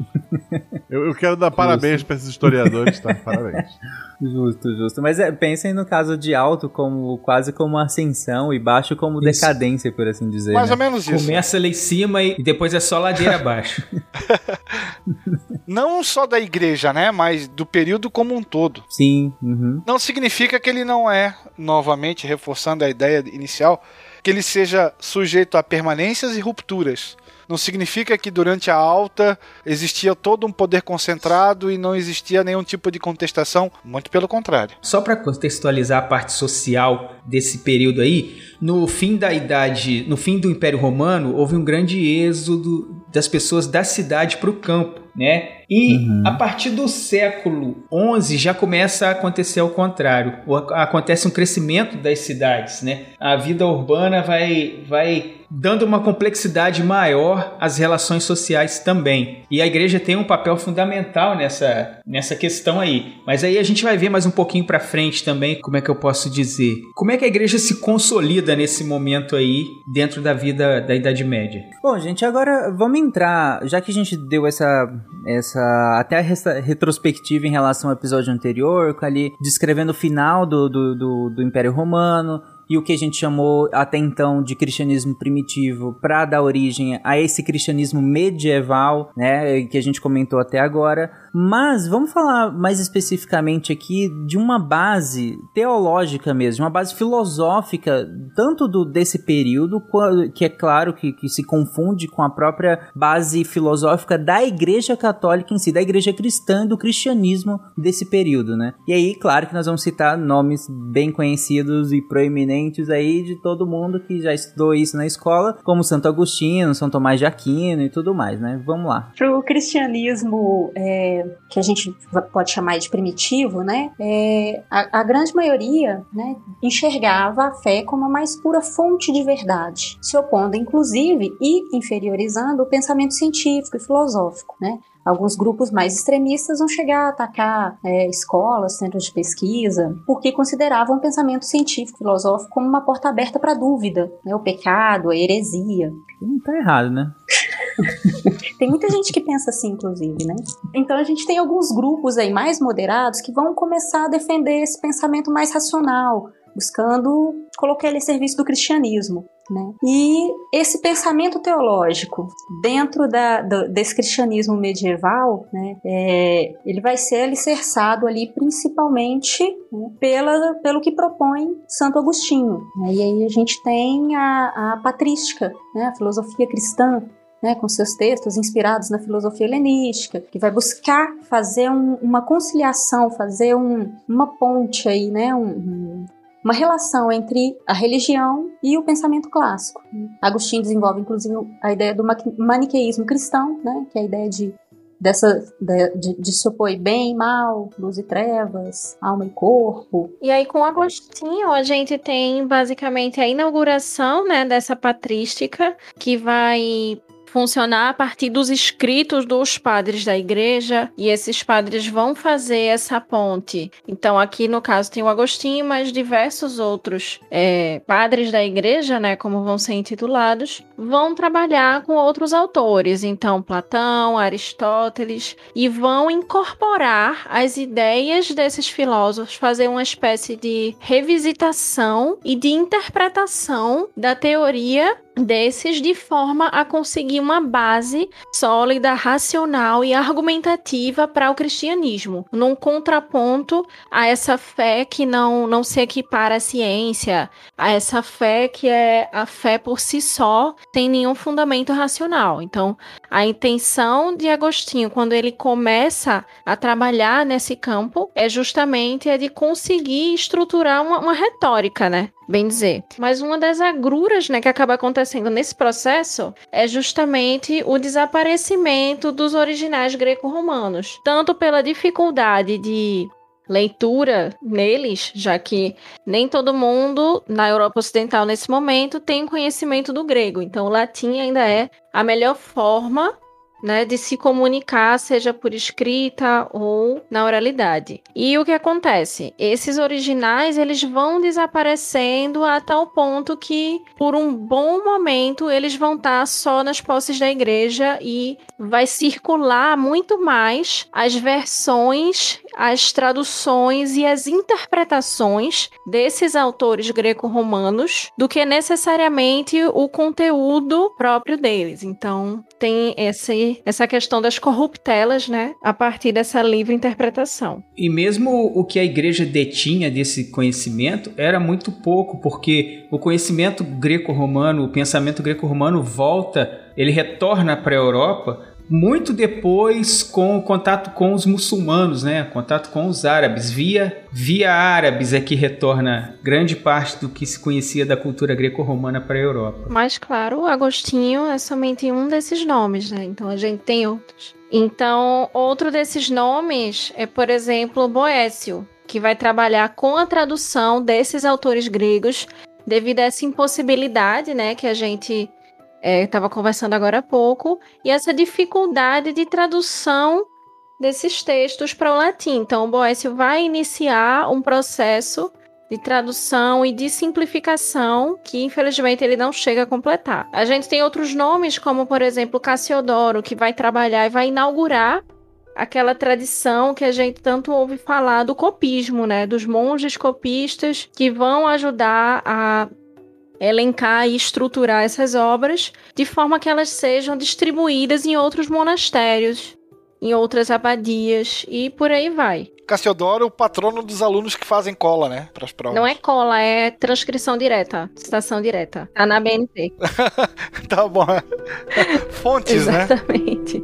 eu, eu, quero dar parabéns para esses historiadores, tá? Parabéns. Justo, justo. Mas é, pensem no caso de alto como quase como ascensão e baixo como isso. decadência, por assim dizer. Mais né? ou menos isso. Começa lá em cima e depois é só ladeira abaixo. não só da igreja, né? Mas do período como um todo. Sim. Uhum. Não significa que ele não é, novamente, reforçando a ideia inicial, que ele seja sujeito a permanências e rupturas não significa que durante a alta existia todo um poder concentrado e não existia nenhum tipo de contestação, muito pelo contrário. Só para contextualizar a parte social desse período aí, no fim da idade, no fim do Império Romano, houve um grande êxodo das pessoas da cidade para o campo, né? E uhum. a partir do século XI já começa a acontecer ao contrário. Acontece um crescimento das cidades, né? A vida urbana vai, vai dando uma complexidade maior às relações sociais também. E a igreja tem um papel fundamental nessa, nessa questão aí. Mas aí a gente vai ver mais um pouquinho para frente também, como é que eu posso dizer? Como é que a igreja se consolida nesse momento aí dentro da vida da Idade Média? Bom, gente, agora vamos entrar, já que a gente deu essa essa até a retrospectiva em relação ao episódio anterior, ali descrevendo o final do, do, do, do Império Romano, e o que a gente chamou até então de cristianismo primitivo para dar origem a esse cristianismo medieval, né, que a gente comentou até agora. Mas vamos falar mais especificamente aqui de uma base teológica mesmo, uma base filosófica, tanto do desse período, que é claro que, que se confunde com a própria base filosófica da Igreja Católica em si, da Igreja Cristã e do cristianismo desse período, né? E aí, claro que nós vamos citar nomes bem conhecidos e proeminentes aí de todo mundo que já estudou isso na escola, como Santo Agostinho, São Tomás de Aquino e tudo mais, né? Vamos lá. Para o cristianismo é, que a gente pode chamar de primitivo, né? É, a, a, grande maioria né, enxergava a fé como a mais pura fonte de verdade, se opondo, inclusive, e inferiorizando o pensamento científico e filosófico, né? Alguns grupos mais extremistas vão chegar a atacar é, escolas, centros de pesquisa, porque consideravam o pensamento científico, filosófico como uma porta aberta para a dúvida, né, o pecado, a heresia. Não tá errado, né? tem muita gente que pensa assim, inclusive, né? Então a gente tem alguns grupos aí mais moderados que vão começar a defender esse pensamento mais racional, buscando colocar ele a serviço do cristianismo. Né? E esse pensamento teológico dentro da, do, desse cristianismo medieval, né, é, ele vai ser alicerçado ali principalmente né, pela, pelo que propõe Santo Agostinho. Né? E aí a gente tem a, a patrística, né, a filosofia cristã, né, com seus textos inspirados na filosofia helenística, que vai buscar fazer um, uma conciliação, fazer um, uma ponte aí, né, um, uma relação entre a religião e o pensamento clássico. Agostinho desenvolve, inclusive, a ideia do maniqueísmo cristão, né, que é a ideia de dessa de, de se opor bem e mal, luz e trevas, alma e corpo. E aí com Agostinho a gente tem basicamente a inauguração, né, dessa patrística que vai funcionar a partir dos escritos dos padres da igreja e esses padres vão fazer essa ponte. Então, aqui no caso tem o Agostinho, mas diversos outros é, padres da igreja, né, como vão ser intitulados, vão trabalhar com outros autores. Então, Platão, Aristóteles, e vão incorporar as ideias desses filósofos, fazer uma espécie de revisitação e de interpretação da teoria desses de forma a conseguir uma base sólida, racional e argumentativa para o cristianismo, num contraponto a essa fé que não, não se equipara à ciência, a essa fé que é a fé por si só, sem nenhum fundamento racional. Então, a intenção de Agostinho, quando ele começa a trabalhar nesse campo, é justamente a de conseguir estruturar uma, uma retórica, né? Bem dizer. Mas uma das agruras, né, que acaba acontecendo nesse processo é justamente o desaparecimento dos originais greco-romanos, tanto pela dificuldade de leitura neles, já que nem todo mundo na Europa Ocidental nesse momento tem conhecimento do grego. Então, o latim ainda é a melhor forma né, de se comunicar, seja por escrita ou na oralidade. E o que acontece? Esses originais eles vão desaparecendo a tal ponto que, por um bom momento, eles vão estar só nas posses da igreja e vai circular muito mais as versões, as traduções e as interpretações desses autores greco-romanos do que necessariamente o conteúdo próprio deles. Então, tem esse essa questão das corruptelas, né, a partir dessa livre interpretação. E mesmo o que a igreja detinha desse conhecimento era muito pouco, porque o conhecimento greco-romano, o pensamento greco-romano volta, ele retorna para a Europa muito depois com o contato com os muçulmanos, né? Contato com os árabes. Via, via árabes é que retorna grande parte do que se conhecia da cultura greco-romana para a Europa. Mas claro, Agostinho é somente um desses nomes, né? Então a gente tem outros. Então, outro desses nomes é, por exemplo, Boécio, que vai trabalhar com a tradução desses autores gregos devido a essa impossibilidade, né, que a gente estava é, conversando agora há pouco, e essa dificuldade de tradução desses textos para o latim. Então, o Boécio vai iniciar um processo de tradução e de simplificação que, infelizmente, ele não chega a completar. A gente tem outros nomes, como, por exemplo, Cassiodoro, que vai trabalhar e vai inaugurar aquela tradição que a gente tanto ouve falar do copismo, né? Dos monges copistas que vão ajudar a elencar e estruturar essas obras de forma que elas sejam distribuídas em outros monastérios, em outras abadias e por aí vai. Cassiodoro, o patrono dos alunos que fazem cola, né? Para as provas. Não é cola, é transcrição direta, citação direta. Tá na BNT. tá bom. Fontes, né? Exatamente.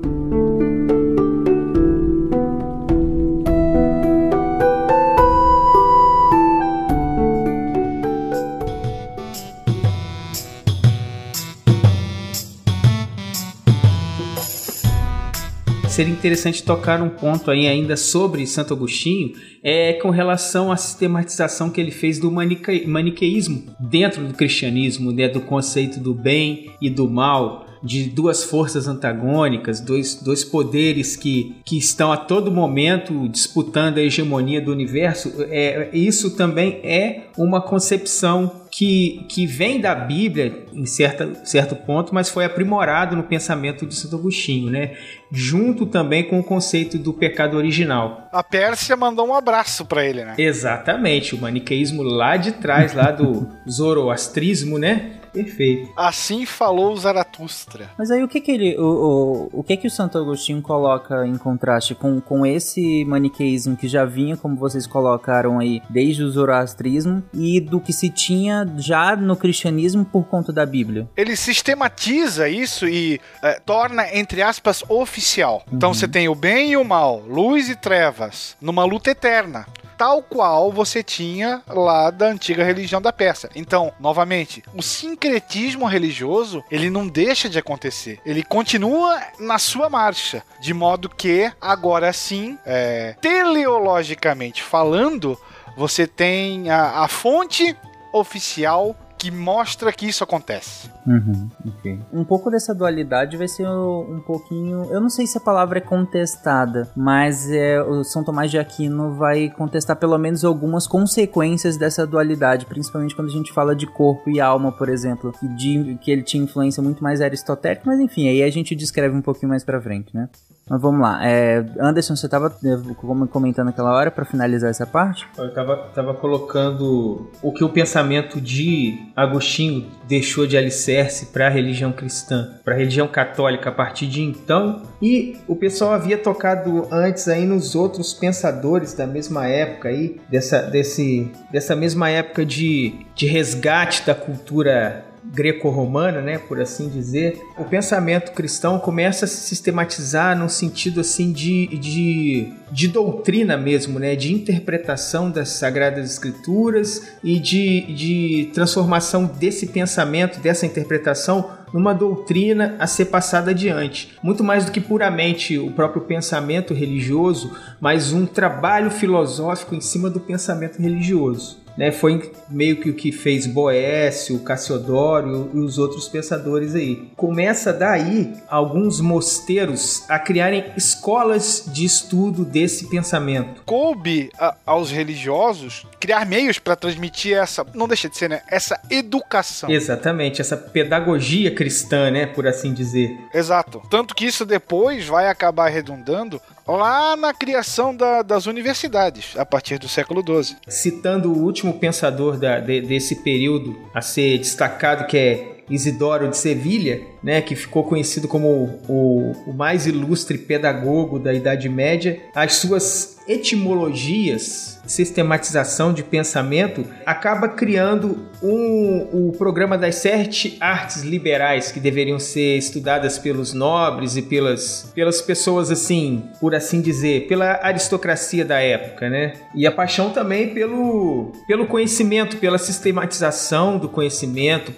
Seria interessante tocar um ponto aí ainda sobre Santo Agostinho, é com relação à sistematização que ele fez do manique, maniqueísmo dentro do cristianismo, né, do conceito do bem e do mal, de duas forças antagônicas, dois, dois poderes que, que estão a todo momento disputando a hegemonia do universo, é, isso também é uma concepção que, que vem da Bíblia em certa, certo ponto, mas foi aprimorado no pensamento de Santo Agostinho, né? Junto também com o conceito do pecado original. A Pérsia mandou um abraço para ele, né? Exatamente, o maniqueísmo lá de trás, lá do zoroastrismo, né? Perfeito. Assim falou Zaratustra. Mas aí o que que ele, o, o, o que que o Santo Agostinho coloca em contraste com, com esse maniqueísmo que já vinha, como vocês colocaram aí, desde o zoroastrismo e do que se tinha já no cristianismo por conta da Bíblia? Ele sistematiza isso e é, torna, entre aspas, oficial. Então uhum. você tem o bem e o mal, luz e trevas, numa luta eterna tal qual você tinha lá da antiga religião da Pérsia. Então, novamente, o sincretismo religioso, ele não deixa de acontecer. Ele continua na sua marcha. De modo que, agora sim, é, teleologicamente falando, você tem a, a fonte oficial que mostra que isso acontece. Uhum, okay. Um pouco dessa dualidade vai ser um pouquinho. Eu não sei se a palavra é contestada, mas é, o São Tomás de Aquino vai contestar pelo menos algumas consequências dessa dualidade, principalmente quando a gente fala de corpo e alma, por exemplo, de, que ele tinha influência muito mais aristotélica, mas enfim, aí a gente descreve um pouquinho mais pra frente, né? Mas vamos lá. É, Anderson, você estava é, comentando aquela hora para finalizar essa parte? Eu estava tava colocando o que o pensamento de Agostinho deixou de alicerce para a religião cristã, para a religião católica a partir de então. E o pessoal havia tocado antes aí nos outros pensadores da mesma época aí, dessa, desse, dessa mesma época de, de resgate da cultura greco-romana, né, por assim dizer, o pensamento cristão começa a se sistematizar num sentido assim de, de, de doutrina mesmo, né, de interpretação das sagradas escrituras e de, de transformação desse pensamento, dessa interpretação numa doutrina a ser passada adiante. Muito mais do que puramente o próprio pensamento religioso, mas um trabalho filosófico em cima do pensamento religioso né, foi meio que o que fez Boécio, Cassiodoro e os outros pensadores aí. Começa daí alguns mosteiros a criarem escolas de estudo desse pensamento. Coube a, aos religiosos criar meios para transmitir essa, não deixa de ser, né, essa educação. Exatamente, essa pedagogia cristã, né, por assim dizer. Exato. Tanto que isso depois vai acabar redundando lá na criação da, das universidades, a partir do século XII. Citando o último pensador da, de, desse período a ser destacado, que é Isidoro de Sevilha, né, que ficou conhecido como o, o mais ilustre pedagogo da Idade Média, as suas etimologias, sistematização de pensamento, acaba criando um, o programa das sete artes liberais que deveriam ser estudadas pelos nobres e pelas, pelas pessoas assim, por assim dizer, pela aristocracia da época, né? E a paixão também pelo, pelo conhecimento, pela sistematização do conhecimento,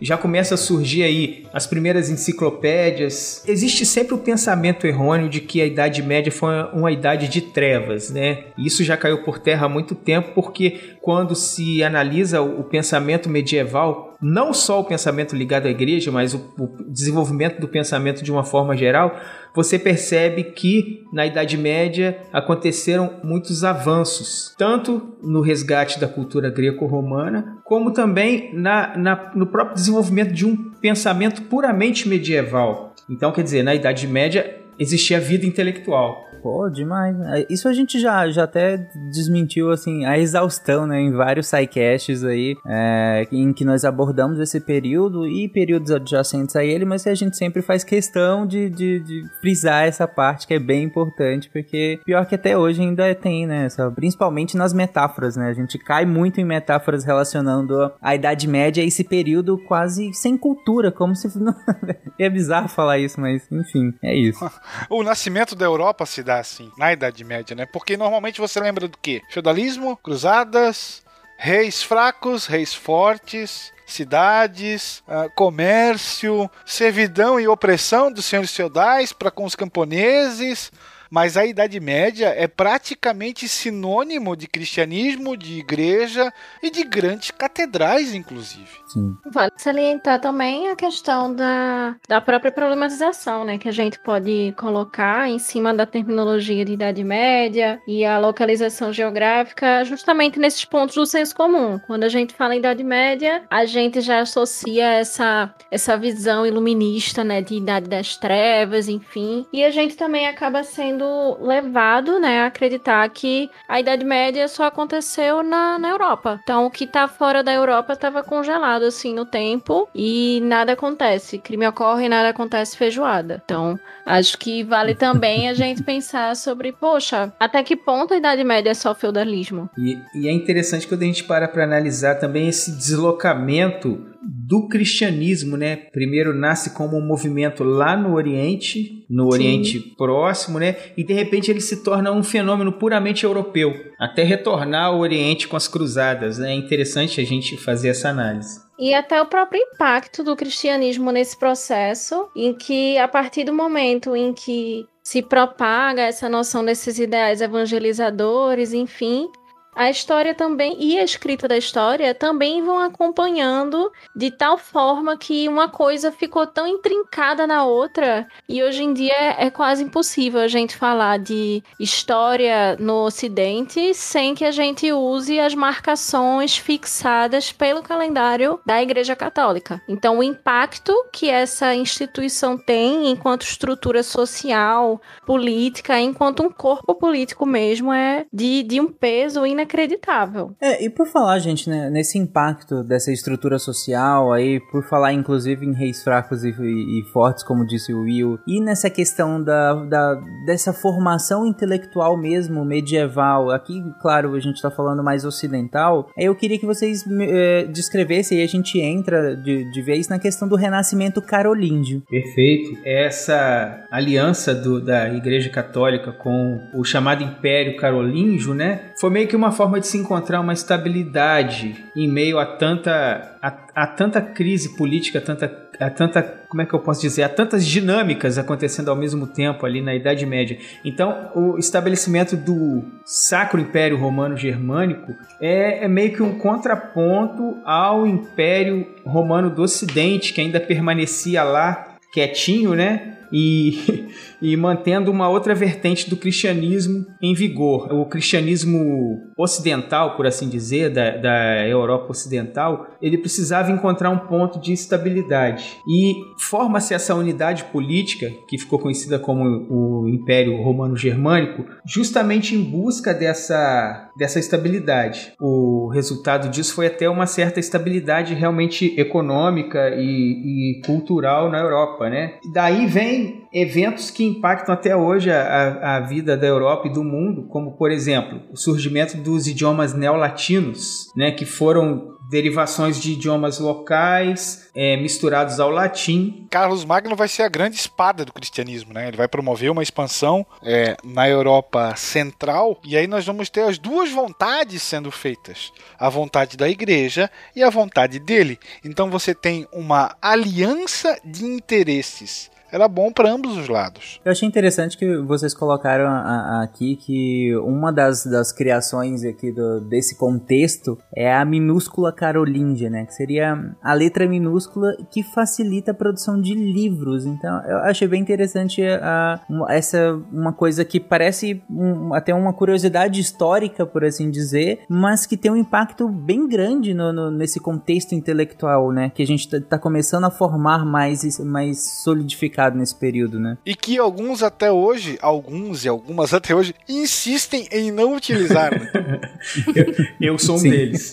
já começa a surgir aí as primeiras enciclopédias. Existe sempre o pensamento errôneo de que a Idade Média foi uma idade de trevas né? Isso já caiu por terra há muito tempo porque quando se analisa o pensamento medieval, não só o pensamento ligado à igreja, mas o, o desenvolvimento do pensamento de uma forma geral, você percebe que na Idade Média aconteceram muitos avanços, tanto no resgate da cultura greco-romana, como também na, na, no próprio desenvolvimento de um pensamento puramente medieval. Então, quer dizer, na Idade Média existia vida intelectual. Pô, demais. Né? Isso a gente já, já até desmentiu, assim, a exaustão, né? Em vários sidecasts aí, é, em que nós abordamos esse período e períodos adjacentes a ele, mas a gente sempre faz questão de, de, de frisar essa parte que é bem importante, porque pior que até hoje ainda tem, né? Principalmente nas metáforas, né? A gente cai muito em metáforas relacionando a Idade Média a esse período quase sem cultura, como se... é bizarro falar isso, mas enfim, é isso. o nascimento da Europa se assim, na Idade Média, né? Porque normalmente você lembra do quê? Feudalismo, cruzadas, reis fracos, reis fortes, cidades, uh, comércio, servidão e opressão dos senhores feudais para com os camponeses, mas a Idade Média é praticamente sinônimo de cristianismo, de igreja e de grandes catedrais, inclusive. Sim. Vale salientar também a questão da, da própria problematização, né? Que a gente pode colocar em cima da terminologia de Idade Média e a localização geográfica, justamente nesses pontos do senso comum. Quando a gente fala em Idade Média, a gente já associa essa, essa visão iluminista, né? De Idade das Trevas, enfim. E a gente também acaba sendo sendo levado, né, a acreditar que a Idade Média só aconteceu na, na Europa. Então, o que está fora da Europa estava congelado, assim, no tempo e nada acontece. Crime ocorre nada acontece feijoada. Então, acho que vale também a gente pensar sobre, poxa, até que ponto a Idade Média é só feudalismo? E, e é interessante quando a gente para para analisar também esse deslocamento do cristianismo, né? Primeiro nasce como um movimento lá no Oriente, no Sim. Oriente Próximo, né? E de repente ele se torna um fenômeno puramente europeu, até retornar ao Oriente com as cruzadas, né? É interessante a gente fazer essa análise. E até o próprio impacto do cristianismo nesse processo, em que a partir do momento em que se propaga essa noção desses ideais evangelizadores, enfim, a história também e a escrita da história também vão acompanhando de tal forma que uma coisa ficou tão intrincada na outra e hoje em dia é quase impossível a gente falar de história no Ocidente sem que a gente use as marcações fixadas pelo calendário da Igreja Católica. Então, o impacto que essa instituição tem enquanto estrutura social, política, enquanto um corpo político mesmo, é de, de um peso inacreditável. É, e por falar, gente, né, nesse impacto dessa estrutura social aí, por falar inclusive em reis fracos e, e, e fortes, como disse o Will, e nessa questão da, da, dessa formação intelectual mesmo, medieval, aqui, claro, a gente tá falando mais ocidental, eu queria que vocês é, descrevessem e a gente entra de, de vez na questão do renascimento carolíngio. Perfeito. Essa aliança do, da Igreja Católica com o chamado Império Carolíngio, né, foi meio que uma forma de se encontrar uma estabilidade em meio a tanta a, a tanta crise política, tanta há tanta, como é que eu posso dizer, há tantas dinâmicas acontecendo ao mesmo tempo ali na Idade Média. Então, o estabelecimento do Sacro Império Romano Germânico é, é meio que um contraponto ao Império Romano do Ocidente, que ainda permanecia lá quietinho, né? E, e mantendo uma outra vertente do cristianismo em vigor. O cristianismo ocidental, por assim dizer, da, da Europa Ocidental, ele precisava encontrar um ponto de estabilidade. E forma-se essa unidade política, que ficou conhecida como o Império Romano Germânico, justamente em busca dessa, dessa estabilidade. O resultado disso foi até uma certa estabilidade realmente econômica e, e cultural na Europa. Né? daí vem eventos que impactam até hoje a, a, vida da Europa e do mundo, como por exemplo o surgimento dos idiomas neolatinos, né, que foram derivações de idiomas locais é, misturados ao latim. Carlos Magno vai ser a grande espada do cristianismo, né? Ele vai promover uma expansão é, na Europa Central e aí nós vamos ter as duas vontades sendo feitas: a vontade da Igreja e a vontade dele. Então você tem uma aliança de interesses era bom para ambos os lados. Eu achei interessante que vocês colocaram a, a, aqui que uma das, das criações aqui do, desse contexto é a minúscula carolíngia, né? Que seria a letra minúscula que facilita a produção de livros. Então, eu achei bem interessante a, essa uma coisa que parece um, até uma curiosidade histórica, por assim dizer, mas que tem um impacto bem grande no, no, nesse contexto intelectual, né? Que a gente tá, tá começando a formar mais, mais solidificado nesse período, né? E que alguns até hoje, alguns e algumas até hoje, insistem em não utilizar. Né? eu, eu, sou um Sim. deles.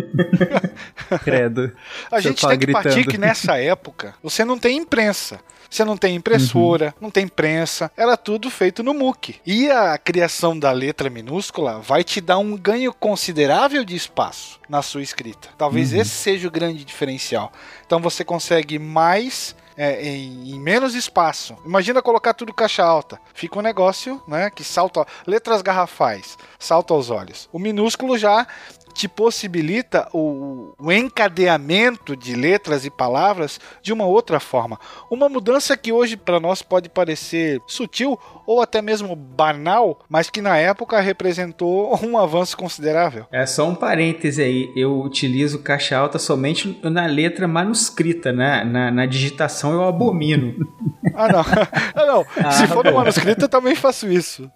Credo. A gente tem que partir que nessa época você não tem imprensa. Você não tem impressora, uhum. não tem prensa, era tudo feito no MOOC. E a criação da letra minúscula vai te dar um ganho considerável de espaço na sua escrita. Talvez uhum. esse seja o grande diferencial. Então você consegue mais é, em, em, menos espaço. Imagina colocar tudo caixa alta. Fica um negócio, né, que salta, letras garrafais, salta aos olhos. O minúsculo já te possibilita o, o, encadeamento de letras e palavras de uma outra forma. Uma mudança que hoje para nós pode parecer sutil ou até mesmo banal, mas que na época representou um avanço considerável. É só um parêntese aí, eu utilizo caixa alta somente na letra manuscrita, né? na, na digitação eu abomino. ah, não. Ah, não. Ah, Se for no manuscrito, eu também faço isso.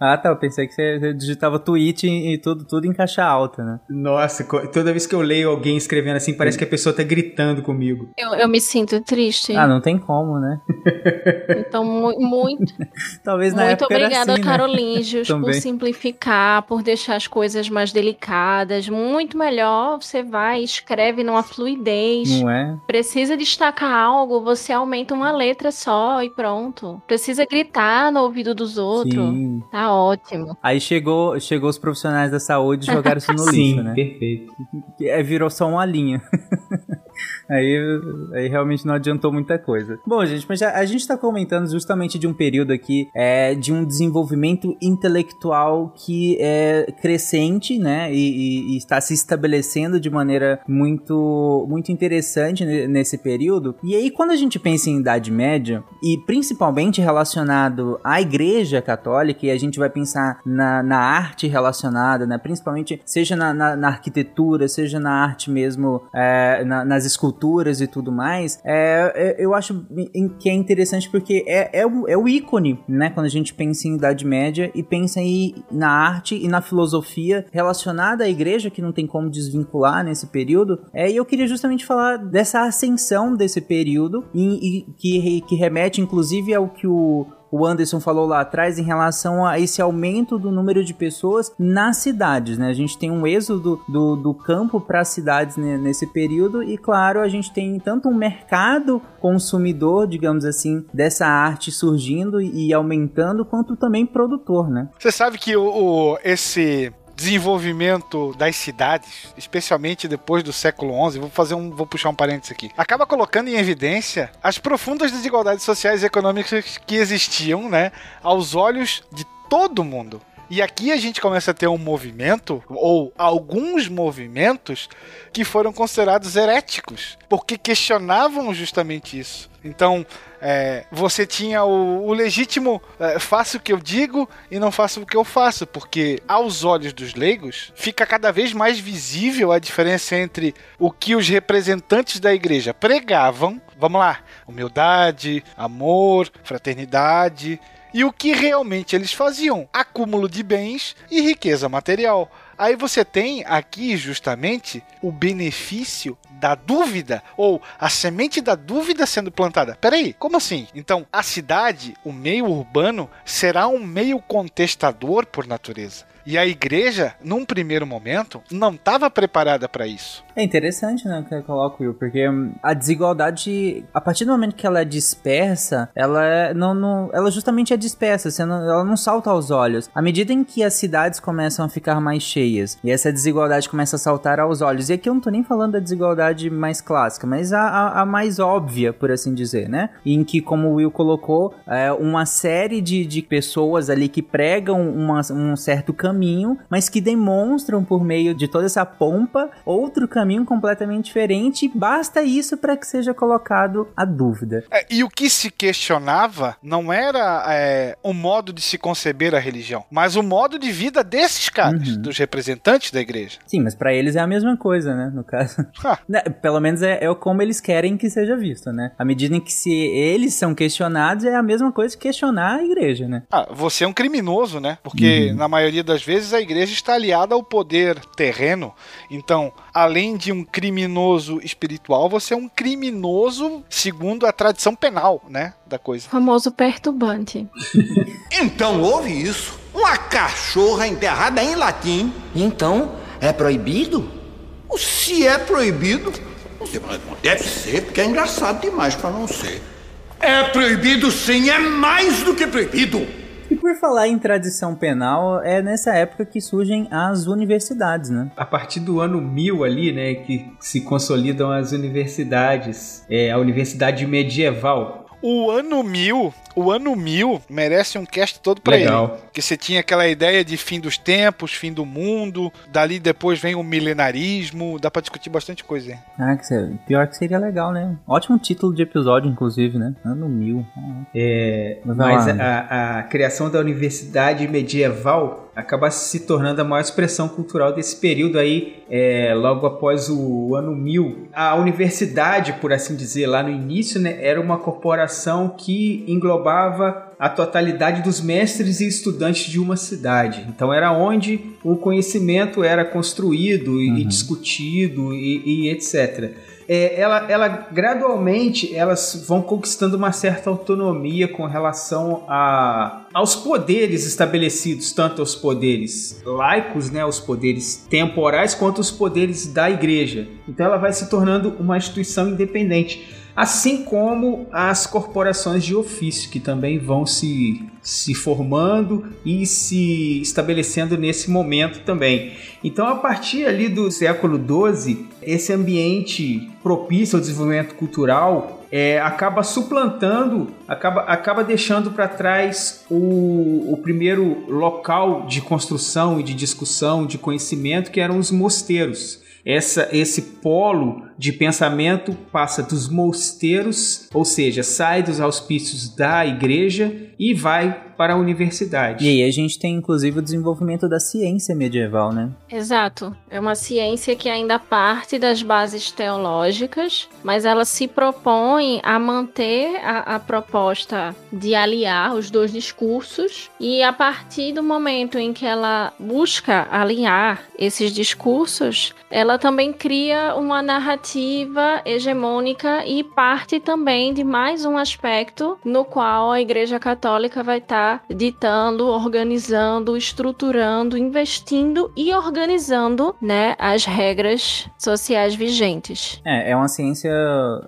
ah, tá. Eu pensei que você digitava tweet e tudo, tudo em caixa alta, né? Nossa, toda vez que eu leio alguém escrevendo assim, parece que a pessoa tá gritando comigo. Eu, eu me sinto triste. Ah, não tem como, né? então, muito. Talvez na Muito época obrigada, assim, Carolingios, né? por simplificar, por deixar as coisas mais delicadas. Muito melhor, você vai, escreve numa fluidez. Não é? Precisa destacar algo, você aumenta uma letra só e pronto. Precisa gritar no ouvido dos outros. Sim. Tá ótimo. Aí chegou, chegou os profissionais da saúde e jogaram no lixo, Sim, né? perfeito. É, virou só uma linha. aí, aí realmente não adiantou muita coisa. Bom, gente, mas a, a gente está comentando justamente de um período aqui é, de um desenvolvimento intelectual que é crescente, né? E, e, e está se estabelecendo de maneira muito, muito interessante nesse período. E aí, quando a gente pensa em Idade Média, e principalmente relacionado à Igreja Católica, e a gente vai pensar na, na arte relacionada, né? Principalmente, seja na, na, na arquitetura, seja na arte mesmo, é, na, nas esculturas e tudo mais, é, é, eu acho que é interessante porque é, é, o, é o ícone, né? Quando a gente pensa em Idade Média e pensa aí na arte e na filosofia relacionada à igreja, que não tem como desvincular nesse período. É, e eu queria justamente falar dessa ascensão desse período e, e que, que remete inclusive ao que o o Anderson falou lá atrás em relação a esse aumento do número de pessoas nas cidades, né? A gente tem um êxodo do, do campo para as cidades nesse período e, claro, a gente tem tanto um mercado consumidor, digamos assim, dessa arte surgindo e aumentando, quanto também produtor, né? Você sabe que o, o esse desenvolvimento das cidades, especialmente depois do século XI, vou fazer um, vou puxar um parênteses aqui, acaba colocando em evidência as profundas desigualdades sociais e econômicas que existiam, né, aos olhos de todo mundo. E aqui a gente começa a ter um movimento, ou alguns movimentos, que foram considerados heréticos, porque questionavam justamente isso. Então, é, você tinha o, o legítimo é, faço o que eu digo e não faço o que eu faço, porque aos olhos dos leigos fica cada vez mais visível a diferença entre o que os representantes da igreja pregavam, vamos lá, humildade, amor, fraternidade, e o que realmente eles faziam, acúmulo de bens e riqueza material. Aí você tem aqui justamente o benefício da dúvida ou a semente da dúvida sendo plantada. Peraí, como assim? Então, a cidade, o meio urbano, será um meio contestador por natureza. E a igreja, num primeiro momento, não estava preparada para isso. É interessante, né, que eu coloco, Will, porque a desigualdade, a partir do momento que ela é dispersa, ela é, não, não, ela justamente é dispersa, ela não salta aos olhos. À medida em que as cidades começam a ficar mais cheias e essa desigualdade começa a saltar aos olhos, e aqui eu não tô nem falando da desigualdade mais clássica, mas a, a, a mais óbvia, por assim dizer, né? Em que, como o Will colocou, é uma série de, de pessoas ali que pregam uma, um certo caminho caminho, mas que demonstram por meio de toda essa pompa outro caminho completamente diferente. E basta isso para que seja colocado a dúvida. É, e o que se questionava não era é, o modo de se conceber a religião, mas o modo de vida desses caras, uhum. dos representantes da igreja. Sim, mas para eles é a mesma coisa, né? No caso. Né, pelo menos é, é como eles querem que seja visto, né? À medida em que se eles são questionados, é a mesma coisa que questionar a igreja, né? Ah, você é um criminoso, né? Porque uhum. na maioria das vezes a igreja está aliada ao poder terreno. Então, além de um criminoso espiritual, você é um criminoso segundo a tradição penal, né? Da coisa. O famoso perturbante. então houve isso. Uma cachorra enterrada em latim. Então, é proibido? Se é proibido, deve ser, porque é engraçado demais para não ser. É proibido sim, é mais do que proibido. E por falar em tradição penal, é nessa época que surgem as universidades, né? A partir do ano 1000 ali, né, que se consolidam as universidades. É, a Universidade Medieval, o ano 1000 o ano 1000 merece um cast todo pra Legal. ele. Que você tinha aquela ideia de fim dos tempos, fim do mundo, dali depois vem o milenarismo, dá pra discutir bastante coisa. Hein? Ah, que seria, pior que seria legal, né? Ótimo título de episódio, inclusive, né? Ano 1000. É, mas a, a criação da universidade medieval acaba se tornando a maior expressão cultural desse período aí, é, logo após o ano 1000. A universidade, por assim dizer, lá no início, né, era uma corporação que englobava englobava a totalidade dos mestres e estudantes de uma cidade. Então era onde o conhecimento era construído uhum. e discutido e, e etc. É, ela, ela gradualmente elas vão conquistando uma certa autonomia com relação a, aos poderes estabelecidos, tanto aos poderes laicos, né, os poderes temporais, quanto os poderes da igreja. Então ela vai se tornando uma instituição independente. Assim como as corporações de ofício, que também vão se, se formando e se estabelecendo nesse momento também. Então, a partir ali do século XII, esse ambiente propício ao desenvolvimento cultural é, acaba suplantando, acaba, acaba deixando para trás o, o primeiro local de construção e de discussão, de conhecimento, que eram os mosteiros. Essa, esse polo de pensamento passa dos mosteiros, ou seja, sai dos auspícios da igreja e vai para a universidade. E aí a gente tem inclusive o desenvolvimento da ciência medieval, né? Exato. É uma ciência que ainda parte das bases teológicas, mas ela se propõe a manter a, a proposta de aliar os dois discursos e a partir do momento em que ela busca alinhar esses discursos, ela também cria uma narrativa hegemônica e parte também de mais um aspecto no qual a Igreja Católica vai estar ditando, organizando, estruturando, investindo e organizando, né, as regras sociais vigentes. É, é uma ciência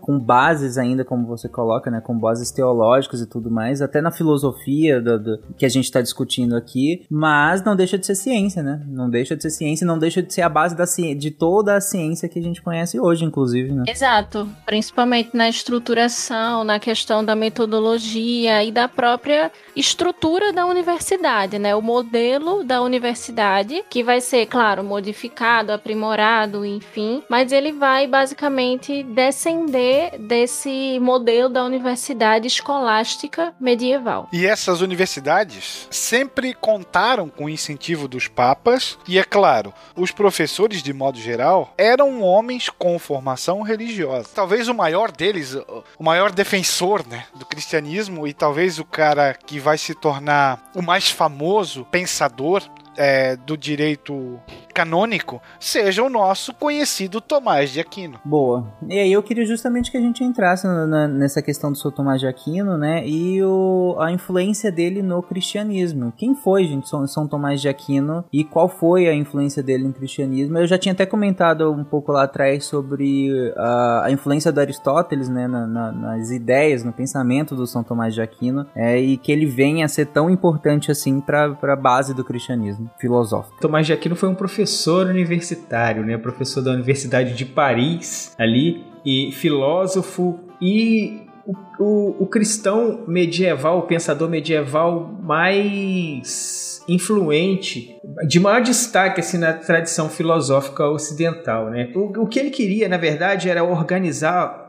com bases ainda, como você coloca, né, com bases teológicas e tudo mais, até na filosofia do, do que a gente está discutindo aqui, mas não deixa de ser ciência, né? Não deixa de ser ciência, não deixa de ser a base da de toda a ciência que a gente conhece hoje, inclusive, né? Exato, principalmente na estruturação, na questão da metodologia e da própria estrutura estrutura da universidade, né? O modelo da universidade, que vai ser, claro, modificado, aprimorado, enfim, mas ele vai basicamente descender desse modelo da universidade escolástica medieval. E essas universidades sempre contaram com o incentivo dos papas, e é claro, os professores, de modo geral, eram homens com formação religiosa. Talvez o maior deles, o maior defensor né, do cristianismo, e talvez o cara que vai se tornar o mais famoso pensador é, do direito canônico seja o nosso conhecido Tomás de Aquino. Boa. E aí eu queria justamente que a gente entrasse na, na, nessa questão do seu Tomás de Aquino, né? E o, a influência dele no cristianismo. Quem foi, gente, São, São Tomás de Aquino e qual foi a influência dele no cristianismo? Eu já tinha até comentado um pouco lá atrás sobre a, a influência do Aristóteles, né? Na, nas ideias, no pensamento do São Tomás de Aquino, é, e que ele venha a ser tão importante assim para a base do cristianismo filosófico. Tomás de Aquino foi um professor professor universitário, né? Professor da Universidade de Paris ali e filósofo e o, o, o cristão medieval, o pensador medieval mais influente, de maior destaque assim, na tradição filosófica ocidental. Né? O, o que ele queria, na verdade, era organizar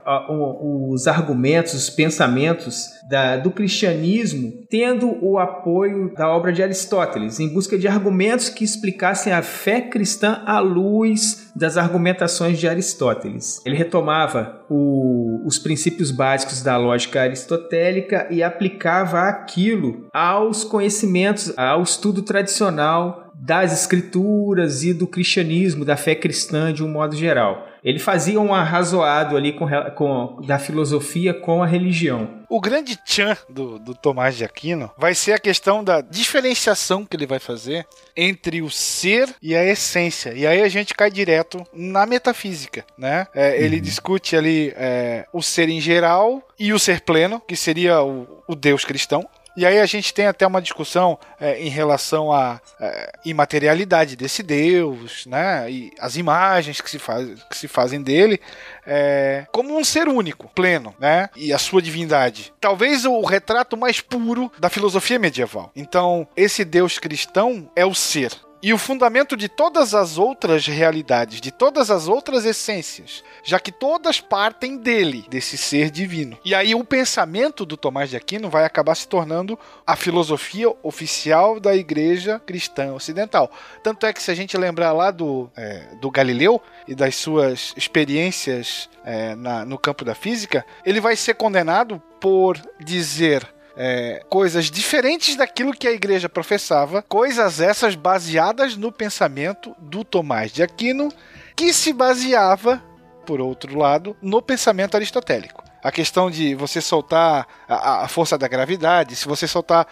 os argumentos, os pensamentos da, do cristianismo, tendo o apoio da obra de Aristóteles, em busca de argumentos que explicassem a fé cristã à luz das argumentações de Aristóteles. Ele retomava o, os princípios básicos da lógica aristotélica e aplicava aquilo aos conhecimentos, ao estudo tradicional das escrituras e do cristianismo, da fé cristã de um modo geral. Ele fazia um arrazoado ali com, com, da filosofia com a religião. O grande tchan do, do Tomás de Aquino vai ser a questão da diferenciação que ele vai fazer entre o ser e a essência. E aí a gente cai direto na metafísica, né? É, ele uhum. discute ali é, o ser em geral e o ser pleno, que seria o, o Deus cristão. E aí a gente tem até uma discussão é, em relação à é, imaterialidade desse Deus, né? E as imagens que se, faz, que se fazem dele é, como um ser único, pleno, né? E a sua divindade. Talvez o retrato mais puro da filosofia medieval. Então, esse Deus cristão é o ser e o fundamento de todas as outras realidades, de todas as outras essências, já que todas partem dele, desse ser divino. E aí o pensamento do Tomás de Aquino vai acabar se tornando a filosofia oficial da Igreja Cristã Ocidental. Tanto é que se a gente lembrar lá do, é, do Galileu e das suas experiências é, na, no campo da física, ele vai ser condenado por dizer é, coisas diferentes daquilo que a igreja professava, coisas essas baseadas no pensamento do Tomás de Aquino, que se baseava, por outro lado, no pensamento aristotélico. A questão de você soltar a, a força da gravidade, se você soltar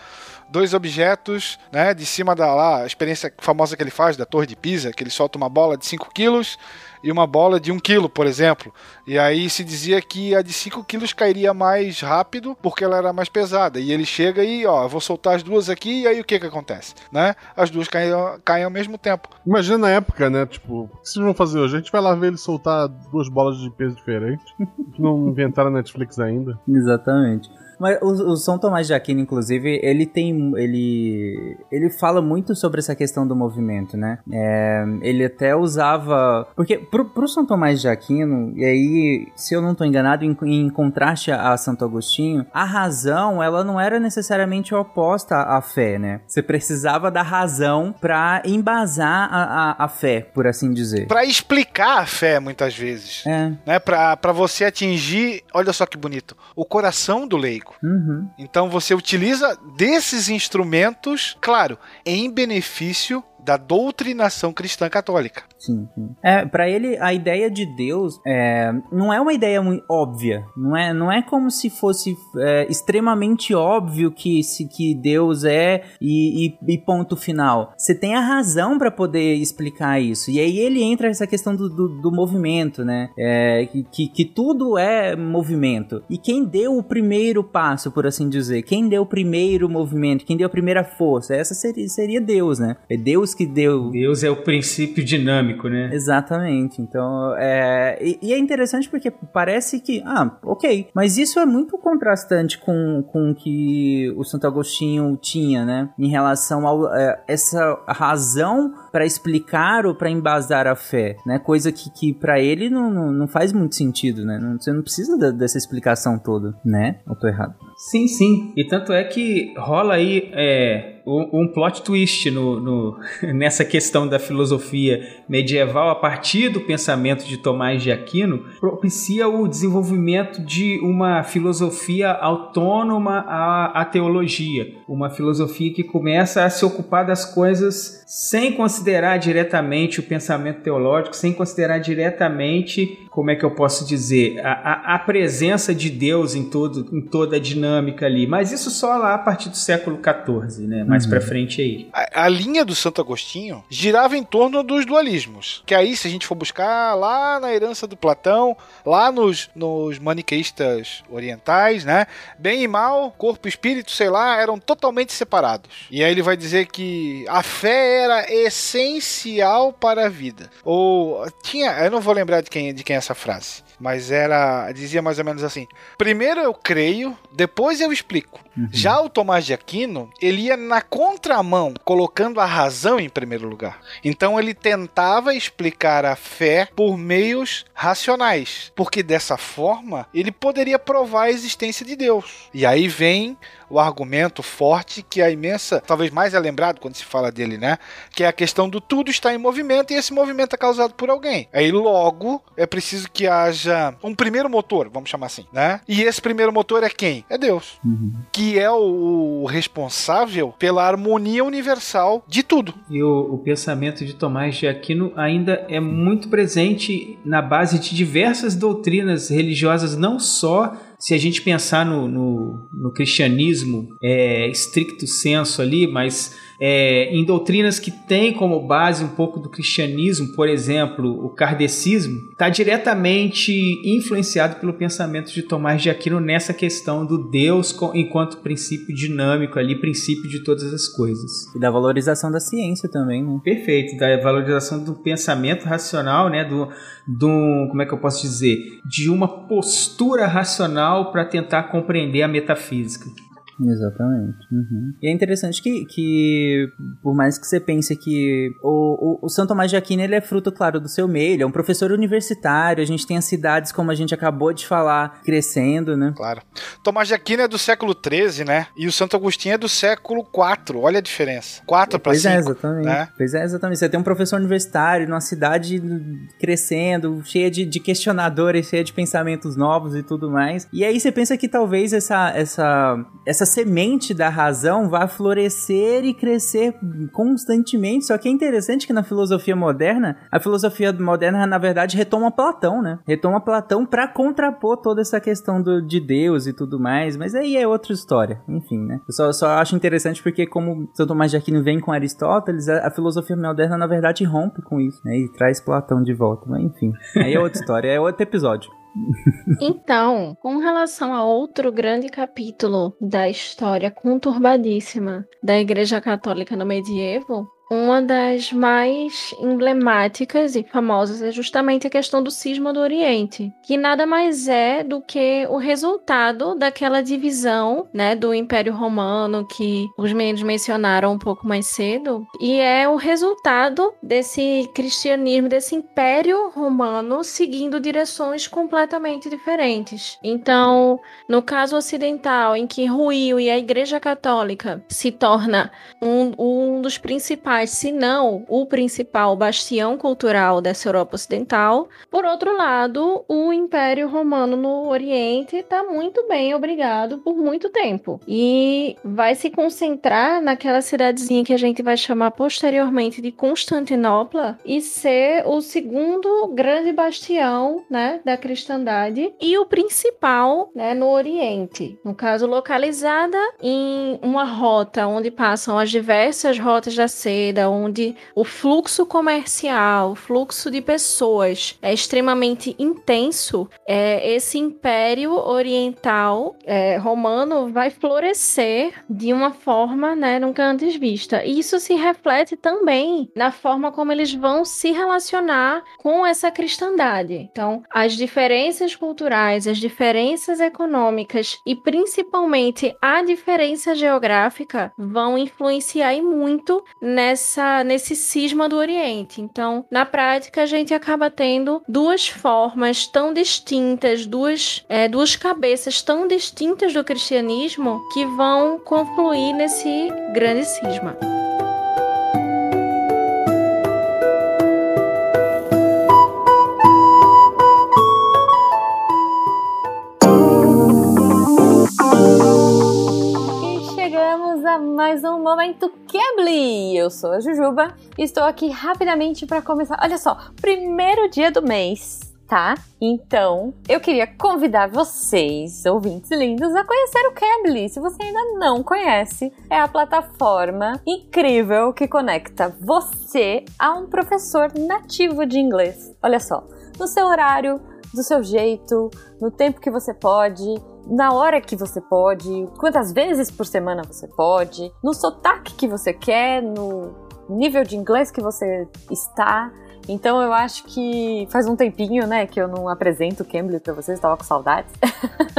dois objetos, né, de cima da lá, a experiência famosa que ele faz da Torre de Pisa, que ele solta uma bola de 5 quilos e uma bola de 1 quilo, por exemplo. E aí se dizia que a de 5 quilos cairia mais rápido porque ela era mais pesada. E ele chega e, ó, vou soltar as duas aqui e aí o que que acontece? Né? As duas caem, caem ao mesmo tempo. Imagina na época, né? Tipo, o que vocês vão fazer hoje? A gente vai lá ver ele soltar duas bolas de peso diferente. não inventaram a Netflix ainda. Exatamente. Mas o, o São Tomás de Aquino, inclusive, ele tem. Ele. Ele fala muito sobre essa questão do movimento, né? É, ele até usava. Porque pro, pro São Tomás de Aquino, e aí, se eu não tô enganado, em, em contraste a Santo Agostinho, a razão, ela não era necessariamente oposta à fé, né? Você precisava da razão para embasar a, a, a, fé, por assim dizer. Para explicar a fé, muitas vezes. É. Né? Pra, pra você atingir, olha só que bonito, o coração do leigo. Uhum. Então você utiliza desses instrumentos, claro, em benefício da doutrinação cristã católica. Sim, sim. É, para ele a ideia de Deus é, não é uma ideia muito óbvia, não é, não é como se fosse é, extremamente óbvio que se que Deus é e, e, e ponto final. Você tem a razão para poder explicar isso. E aí ele entra essa questão do, do, do movimento, né? É, que, que tudo é movimento. E quem deu o primeiro passo, por assim dizer, quem deu o primeiro movimento, quem deu a primeira força, essa seria, seria Deus, né? É Deus que deu. Deus é o princípio dinâmico dinâmico, né? Exatamente. Então, é... E, e, é interessante porque parece que, ah, ok, mas isso é muito contrastante com, com o que o Santo Agostinho tinha, né? Em relação a é, essa razão para explicar ou para embasar a fé, né? Coisa que, que para ele não, não, não, faz muito sentido, né? Não, você não precisa da, dessa explicação toda, né? Ou tô errado? Sim, sim. E tanto é que rola aí é, um, plot twist no, no, nessa questão da filosofia medieval a partir do pensamento de Tomás de Aquino, propicia o desenvolvimento de uma filosofia autônoma à, à teologia. Uma filosofia que começa a se ocupar das coisas sem considerar diretamente o pensamento teológico, sem considerar diretamente, como é que eu posso dizer, a, a, a presença de Deus em, todo, em toda a dinâmica ali. Mas isso só lá a partir do século XIV, né? Mais uhum. pra frente aí. A, a, linha do Santo Agostinho girava em torno dos dualismos. Que aí, se a gente for buscar lá na herança do Platão, lá nos, nos maniqueístas orientais, né? Bem e mal, corpo e espírito, sei lá, eram totalmente separados. E aí ele vai dizer que a fé era essencial para a vida. Ou tinha, eu não vou lembrar de quem, de quem é essa frase mas era dizia mais ou menos assim: primeiro eu creio, depois eu explico. Uhum. Já o Tomás de Aquino, ele ia na contramão, colocando a razão em primeiro lugar. Então ele tentava explicar a fé por meios racionais, porque dessa forma ele poderia provar a existência de Deus. E aí vem o argumento forte que a imensa, talvez mais é lembrado quando se fala dele, né? Que é a questão do tudo está em movimento e esse movimento é causado por alguém. Aí logo é preciso que haja um primeiro motor, vamos chamar assim, né? E esse primeiro motor é quem? É Deus. Uhum. Que é o responsável pela harmonia universal de tudo. E o, o pensamento de Tomás de Aquino ainda é muito presente na base de diversas doutrinas religiosas, não só se a gente pensar no, no, no cristianismo é, estricto senso ali, mas é, em doutrinas que têm como base um pouco do cristianismo, por exemplo, o kardecismo, está diretamente influenciado pelo pensamento de Tomás de Aquino nessa questão do Deus enquanto princípio dinâmico ali, princípio de todas as coisas. E da valorização da ciência também, né? Perfeito, da valorização do pensamento racional, né? Do, do como é que eu posso dizer? De uma postura racional para tentar compreender a metafísica. Exatamente. Uhum. E é interessante que, que, por mais que você pense que o, o, o São Tomás de Aquino ele é fruto, claro, do seu meio, ele é um professor universitário, a gente tem as cidades, como a gente acabou de falar, crescendo, né? Claro. Tomás de Aquino é do século XIII, né? E o Santo Agostinho é do século IV, olha a diferença. 4 para 5. Pois é, exatamente. Né? Pois é, exatamente. Você tem um professor universitário numa cidade crescendo, cheia de, de questionadores, cheia de pensamentos novos e tudo mais. E aí você pensa que talvez essa, essa, essa essa semente da razão vai florescer e crescer constantemente. Só que é interessante que na filosofia moderna, a filosofia moderna, na verdade, retoma Platão, né? Retoma Platão para contrapor toda essa questão do, de Deus e tudo mais. Mas aí é outra história. Enfim, né? Eu só, só acho interessante porque, como São Tomás de Aquino vem com Aristóteles, a, a filosofia moderna, na verdade, rompe com isso, né? E traz Platão de volta. Mas enfim, aí é outra história, é outro episódio. Então, com relação a outro grande capítulo da história conturbadíssima da Igreja Católica no medievo, uma das mais emblemáticas e famosas é justamente a questão do cisma do Oriente, que nada mais é do que o resultado daquela divisão, né, do Império Romano que os meninos mencionaram um pouco mais cedo, e é o resultado desse cristianismo, desse Império Romano seguindo direções completamente diferentes. Então, no caso ocidental, em que ruiu e a Igreja Católica se torna um, um dos principais se não o principal bastião cultural dessa Europa Ocidental. Por outro lado, o Império Romano no Oriente está muito bem, obrigado, por muito tempo. E vai se concentrar naquela cidadezinha que a gente vai chamar posteriormente de Constantinopla e ser o segundo grande bastião né, da cristandade e o principal né, no Oriente. No caso, localizada em uma rota onde passam as diversas rotas da seda onde o fluxo comercial, o fluxo de pessoas é extremamente intenso, é, esse império oriental é, romano vai florescer de uma forma né, nunca antes vista. E isso se reflete também na forma como eles vão se relacionar com essa cristandade. Então, as diferenças culturais, as diferenças econômicas e principalmente a diferença geográfica vão influenciar muito nessa nessa nesse cisma do Oriente. Então, na prática, a gente acaba tendo duas formas tão distintas, duas, é, duas cabeças tão distintas do cristianismo que vão confluir nesse grande cisma. A mais um Momento Cambly. Eu sou a Jujuba e estou aqui rapidamente para começar. Olha só, primeiro dia do mês, tá? Então, eu queria convidar vocês, ouvintes lindos, a conhecer o Cambly. Se você ainda não conhece, é a plataforma incrível que conecta você a um professor nativo de inglês. Olha só, no seu horário, do seu jeito, no tempo que você pode na hora que você pode, quantas vezes por semana você pode, no sotaque que você quer, no nível de inglês que você está. Então eu acho que faz um tempinho, né, que eu não apresento o Cambly para vocês, estava com saudades.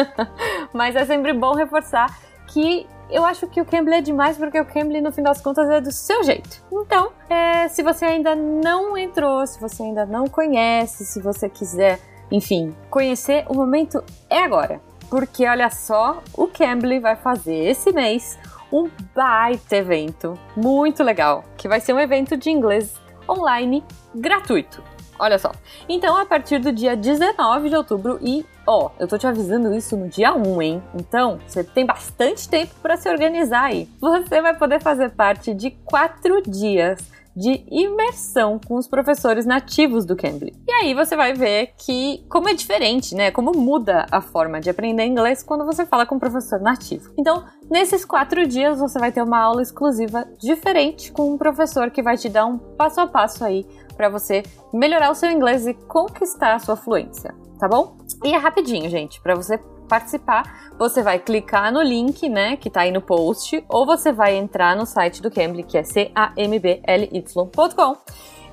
Mas é sempre bom reforçar que eu acho que o Cambly é demais porque o Cambly, no fim das contas, é do seu jeito. Então, é, se você ainda não entrou, se você ainda não conhece, se você quiser, enfim, conhecer, o momento é agora porque olha só, o Cambly vai fazer esse mês um baita evento muito legal, que vai ser um evento de inglês online gratuito. Olha só. Então, a partir do dia 19 de outubro e ó, eu tô te avisando isso no dia 1, hein? Então, você tem bastante tempo para se organizar aí. Você vai poder fazer parte de quatro dias de imersão com os professores nativos do Cambly. E aí você vai ver que como é diferente, né? Como muda a forma de aprender inglês quando você fala com um professor nativo. Então, nesses quatro dias você vai ter uma aula exclusiva diferente com um professor que vai te dar um passo a passo aí para você melhorar o seu inglês e conquistar a sua fluência, tá bom? E é rapidinho, gente, para você participar, você vai clicar no link, né, que tá aí no post, ou você vai entrar no site do Cambly, que é cambly.com,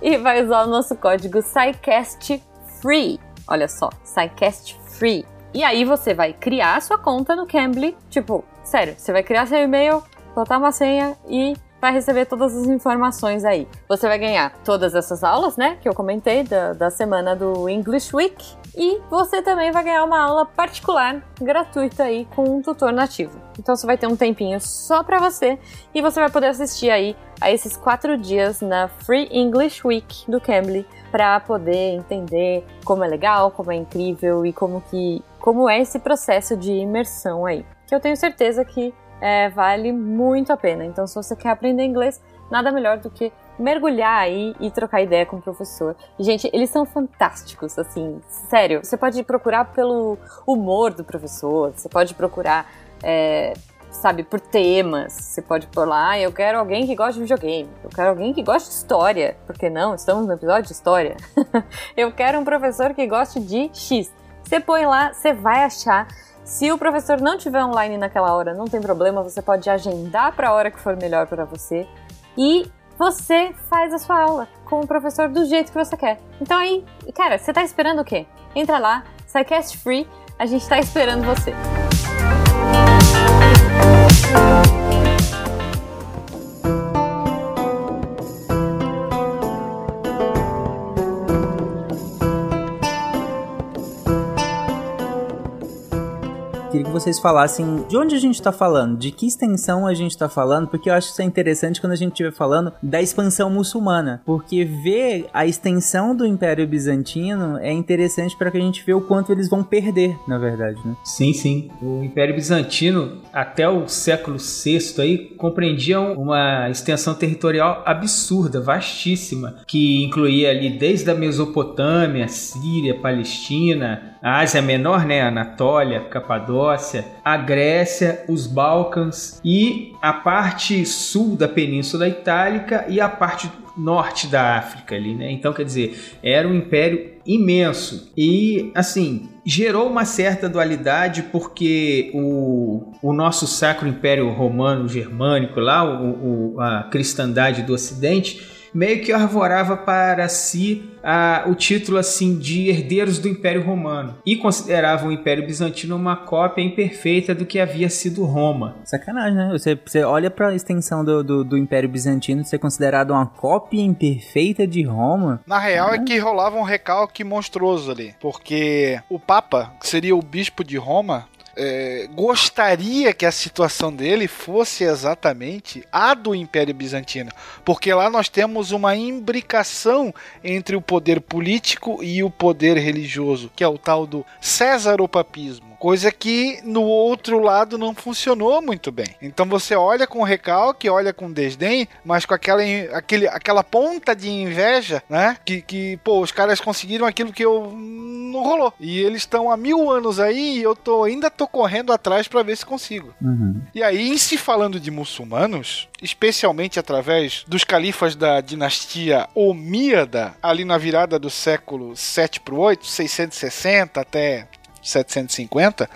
e vai usar o nosso código SciCastFree. Olha só, SciCastFree. E aí você vai criar a sua conta no Cambly, tipo, sério, você vai criar seu e-mail, botar uma senha e vai receber todas as informações aí. Você vai ganhar todas essas aulas, né, que eu comentei da, da semana do English Week, e você também vai ganhar uma aula particular gratuita aí com um tutor nativo. Então você vai ter um tempinho só para você e você vai poder assistir aí a esses quatro dias na Free English Week do Cambly para poder entender como é legal, como é incrível e como que como é esse processo de imersão aí. Que eu tenho certeza que é, vale muito a pena. Então, se você quer aprender inglês, nada melhor do que mergulhar aí e trocar ideia com o professor. E, gente, eles são fantásticos, assim, sério. Você pode procurar pelo humor do professor, você pode procurar, é, sabe, por temas. Você pode pôr lá, ah, eu quero alguém que goste de videogame, eu quero alguém que goste de história, porque não? Estamos no episódio de história. eu quero um professor que goste de X. Você põe lá, você vai achar. Se o professor não tiver online naquela hora, não tem problema, você pode agendar para a hora que for melhor para você. E você faz a sua aula com o professor do jeito que você quer. Então aí, cara, você tá esperando o quê? Entra lá, SciCast Free, a gente tá esperando você. Queria que vocês falassem de onde a gente tá falando, de que extensão a gente tá falando, porque eu acho que isso é interessante quando a gente estiver falando da expansão muçulmana. Porque ver a extensão do Império Bizantino é interessante para que a gente veja o quanto eles vão perder, na verdade, né? Sim, sim. O Império Bizantino, até o século VI aí, compreendia uma extensão territorial absurda, vastíssima, que incluía ali desde a Mesopotâmia, Síria, Palestina, a Ásia Menor, né, Anatólia, Capadócia, a Grécia, os Balcãs e a parte sul da Península Itálica e a parte norte da África ali, né? Então, quer dizer, era um império imenso e, assim, gerou uma certa dualidade porque o, o nosso Sacro Império Romano Germânico lá, o, o, a cristandade do Ocidente, meio que arvorava para si a, o título assim de herdeiros do Império Romano e considerava o Império Bizantino uma cópia imperfeita do que havia sido Roma. Sacanagem, né? Você, você olha para a extensão do, do, do, Império Bizantino ser considerado uma cópia imperfeita de Roma. Na real é que rolava um recalque monstruoso ali, porque o Papa, que seria o bispo de Roma, é, gostaria que a situação dele fosse exatamente a do Império Bizantino, porque lá nós temos uma imbricação entre o poder político e o poder religioso, que é o tal do Césaropapismo. Coisa que no outro lado não funcionou muito bem. Então você olha com recalque, olha com desdém, mas com aquela, aquele, aquela ponta de inveja, né? Que, que, pô, os caras conseguiram aquilo que eu não rolou. E eles estão há mil anos aí e eu tô, ainda tô correndo atrás para ver se consigo. Uhum. E aí, em se falando de muçulmanos, especialmente através dos califas da dinastia Omíada, ali na virada do século 7 para o 8, 660 até 750,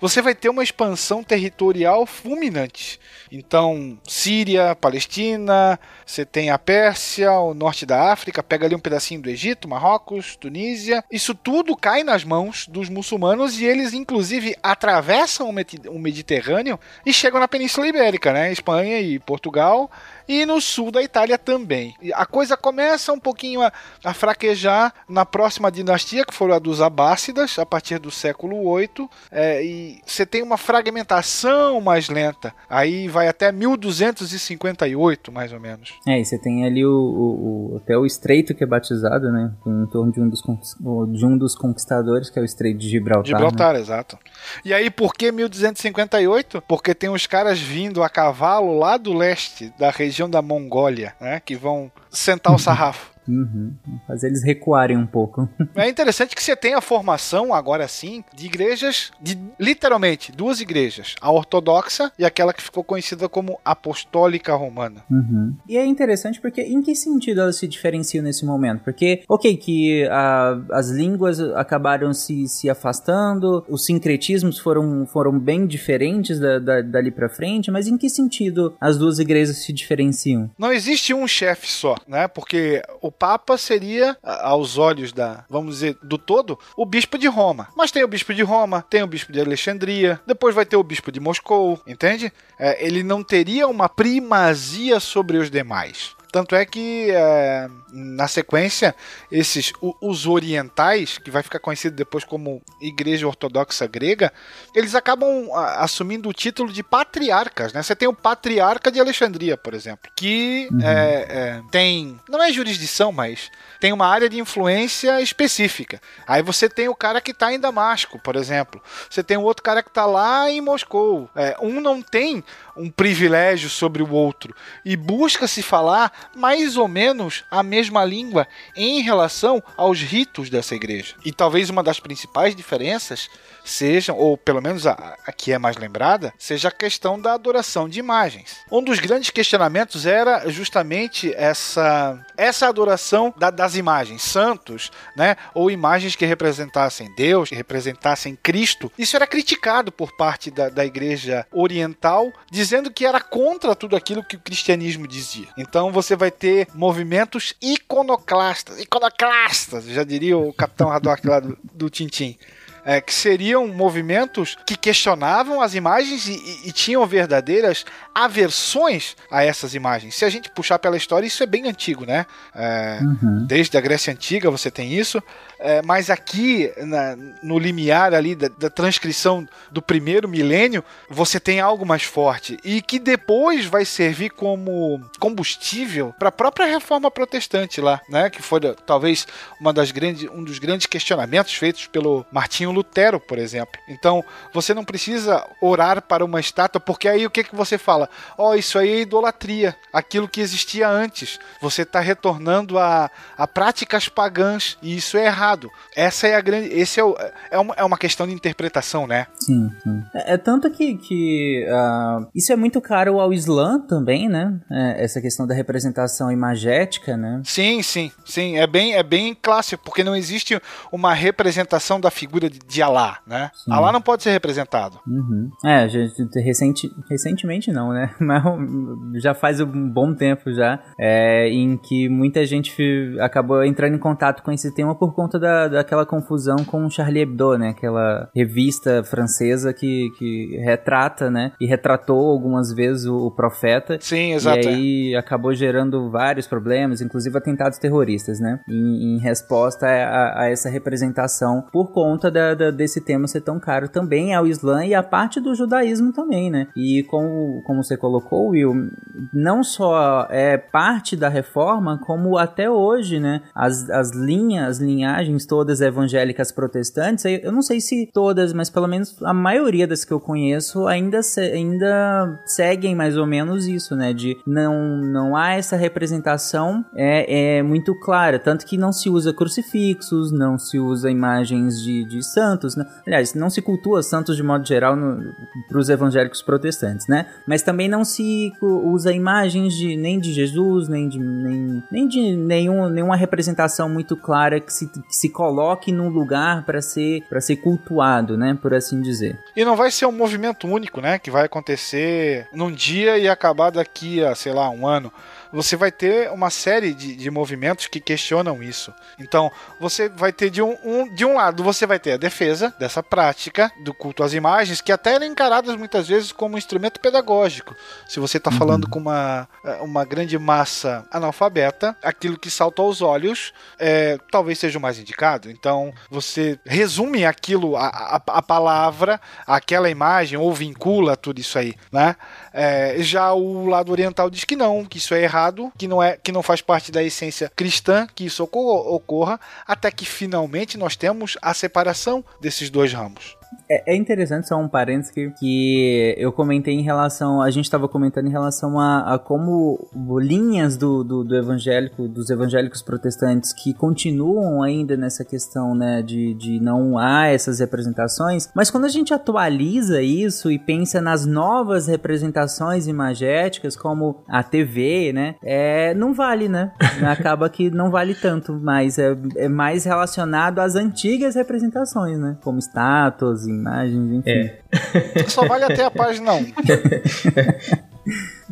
você vai ter uma expansão territorial fulminante. Então, Síria, Palestina, você tem a Pérsia, o norte da África, pega ali um pedacinho do Egito, Marrocos, Tunísia. Isso tudo cai nas mãos dos muçulmanos e eles, inclusive, atravessam o Mediterrâneo e chegam na Península Ibérica, né? Espanha e Portugal e no sul da Itália também. A coisa começa um pouquinho a, a fraquejar na próxima dinastia, que foi a dos Abássidas, a partir do século VIII, é, e você tem uma fragmentação mais lenta. Aí vai até 1258, mais ou menos. É, e você tem ali o, o, o, até o estreito que é batizado, né? Em torno de um dos, de um dos conquistadores, que é o estreito de Gibraltar. Gibraltar, né? exato. E aí, por que 1258? Porque tem os caras vindo a cavalo lá do leste da região da Mongólia, né? Que vão sentar o sarrafo. Uhum. Fazer eles recuarem um pouco. É interessante que você tenha a formação, agora sim, de igrejas, de literalmente duas igrejas: a ortodoxa e aquela que ficou conhecida como apostólica romana. Uhum. E é interessante porque, em que sentido elas se diferenciam nesse momento? Porque, ok, que a, as línguas acabaram se, se afastando, os sincretismos foram, foram bem diferentes da, da, dali pra frente, mas em que sentido as duas igrejas se diferenciam? Não existe um chefe só, né? Porque o Papa seria, aos olhos da, vamos dizer, do todo, o bispo de Roma. Mas tem o bispo de Roma, tem o bispo de Alexandria, depois vai ter o bispo de Moscou, entende? É, ele não teria uma primazia sobre os demais. Tanto é que é, na sequência, esses os orientais, que vai ficar conhecido depois como Igreja Ortodoxa Grega, eles acabam assumindo o título de patriarcas. Né? Você tem o patriarca de Alexandria, por exemplo, que uhum. é, é, tem. Não é jurisdição, mas tem uma área de influência específica. Aí você tem o cara que está em Damasco, por exemplo. Você tem o outro cara que está lá em Moscou. É, um não tem um privilégio sobre o outro e busca se falar mais ou menos a mesma língua em relação aos ritos dessa igreja. E talvez uma das principais diferenças sejam, ou pelo menos a, a, que é mais lembrada, seja a questão da adoração de imagens. Um dos grandes questionamentos era justamente essa, essa adoração da, das imagens, santos, né, ou imagens que representassem Deus, que representassem Cristo. Isso era criticado por parte da, da igreja oriental, dizendo que era contra tudo aquilo que o cristianismo dizia. Então você vai ter movimentos iconoclastas, iconoclastas, já diria o capitão Haddock lá do, do Tintim é, que seriam movimentos que questionavam as imagens e, e, tinham verdadeiras aversões a essas imagens. Se a gente puxar pela história, isso é bem antigo, né? É, uhum. Desde a Grécia Antiga você tem isso. É, mas aqui, na, no limiar ali da, da, transcrição do primeiro milênio, você tem algo mais forte e que depois vai servir como combustível para a própria reforma protestante lá, né? Que foi talvez uma das grandes, um dos grandes questionamentos feitos pelo Martinho Lutero, por exemplo. Então, você não precisa orar para uma estátua, porque aí o que, que você fala? Ó, oh, isso aí é idolatria, aquilo que existia antes. Você está retornando a, a práticas pagãs e isso é errado. Essa é a grande. Esse é, o, é, uma, é uma questão de interpretação, né? Sim, sim. É, é tanto que, que uh, isso é muito caro ao Islã também, né? É, essa questão da representação imagética, né? Sim, sim, sim. É bem, é bem clássico, porque não existe uma representação da figura de, de Alá, né? Sim. Alá não pode ser representado. Uhum. É, recente, recentemente não, né? Mas já faz um bom tempo já, é, em que muita gente acabou entrando em contato com esse tema por conta da, daquela confusão com Charlie Hebdo, né? Aquela revista francesa que, que retrata, né? E retratou algumas vezes o, o profeta. Sim, exato. E aí acabou gerando vários problemas, inclusive atentados terroristas, né? Em, em resposta a, a, essa representação por conta da, da, desse tema ser tão caro também ao Islã e a parte do judaísmo também, né? E como, como você colocou, Will, não só é parte da reforma, como até hoje, né? As, as linhas, as linhagens todas evangélicas protestantes, eu não sei se todas, mas pelo menos a maioria das que eu conheço ainda, se, ainda seguem mais ou menos isso, né? De não, não há essa representação é, é muito clara, tanto que não se usa crucifixos, não se usa imagens de, de santos, né? aliás, não se cultua santos de modo geral para os evangélicos protestantes, né? Mas também não se usa imagens de, nem de Jesus, nem de, nem, nem de nenhum, nenhuma representação muito clara que se, que se coloque num lugar para ser ser cultuado, né, por assim dizer. E não vai ser um movimento único, né, que vai acontecer num dia e acabar daqui a, sei lá, um ano você vai ter uma série de, de movimentos que questionam isso. Então, você vai ter de um, um, de um lado, você vai ter a defesa dessa prática do culto às imagens, que até é encaradas muitas vezes como instrumento pedagógico. Se você está uhum. falando com uma, uma grande massa analfabeta, aquilo que salta aos olhos é, talvez seja o mais indicado. Então, você resume aquilo, a, a, a palavra, aquela imagem, ou vincula tudo isso aí, né? É, já o lado oriental diz que não, que isso é errado, que não, é, que não faz parte da essência cristã que isso ocorra, até que finalmente nós temos a separação desses dois ramos. É, é, interessante, só um parênteses que, que eu comentei em relação. A gente estava comentando em relação a, a como linhas do, do, do, evangélico, dos evangélicos protestantes que continuam ainda nessa questão, né, de, de não há essas representações, mas quando a gente atualiza isso e pensa nas novas representações imagéticas, como a TV, né, é, não vale, né? Acaba que não vale tanto, mas é, é mais relacionado às antigas representações, né? Como estátuas, imagens, enfim. É. Só vale até a página 1.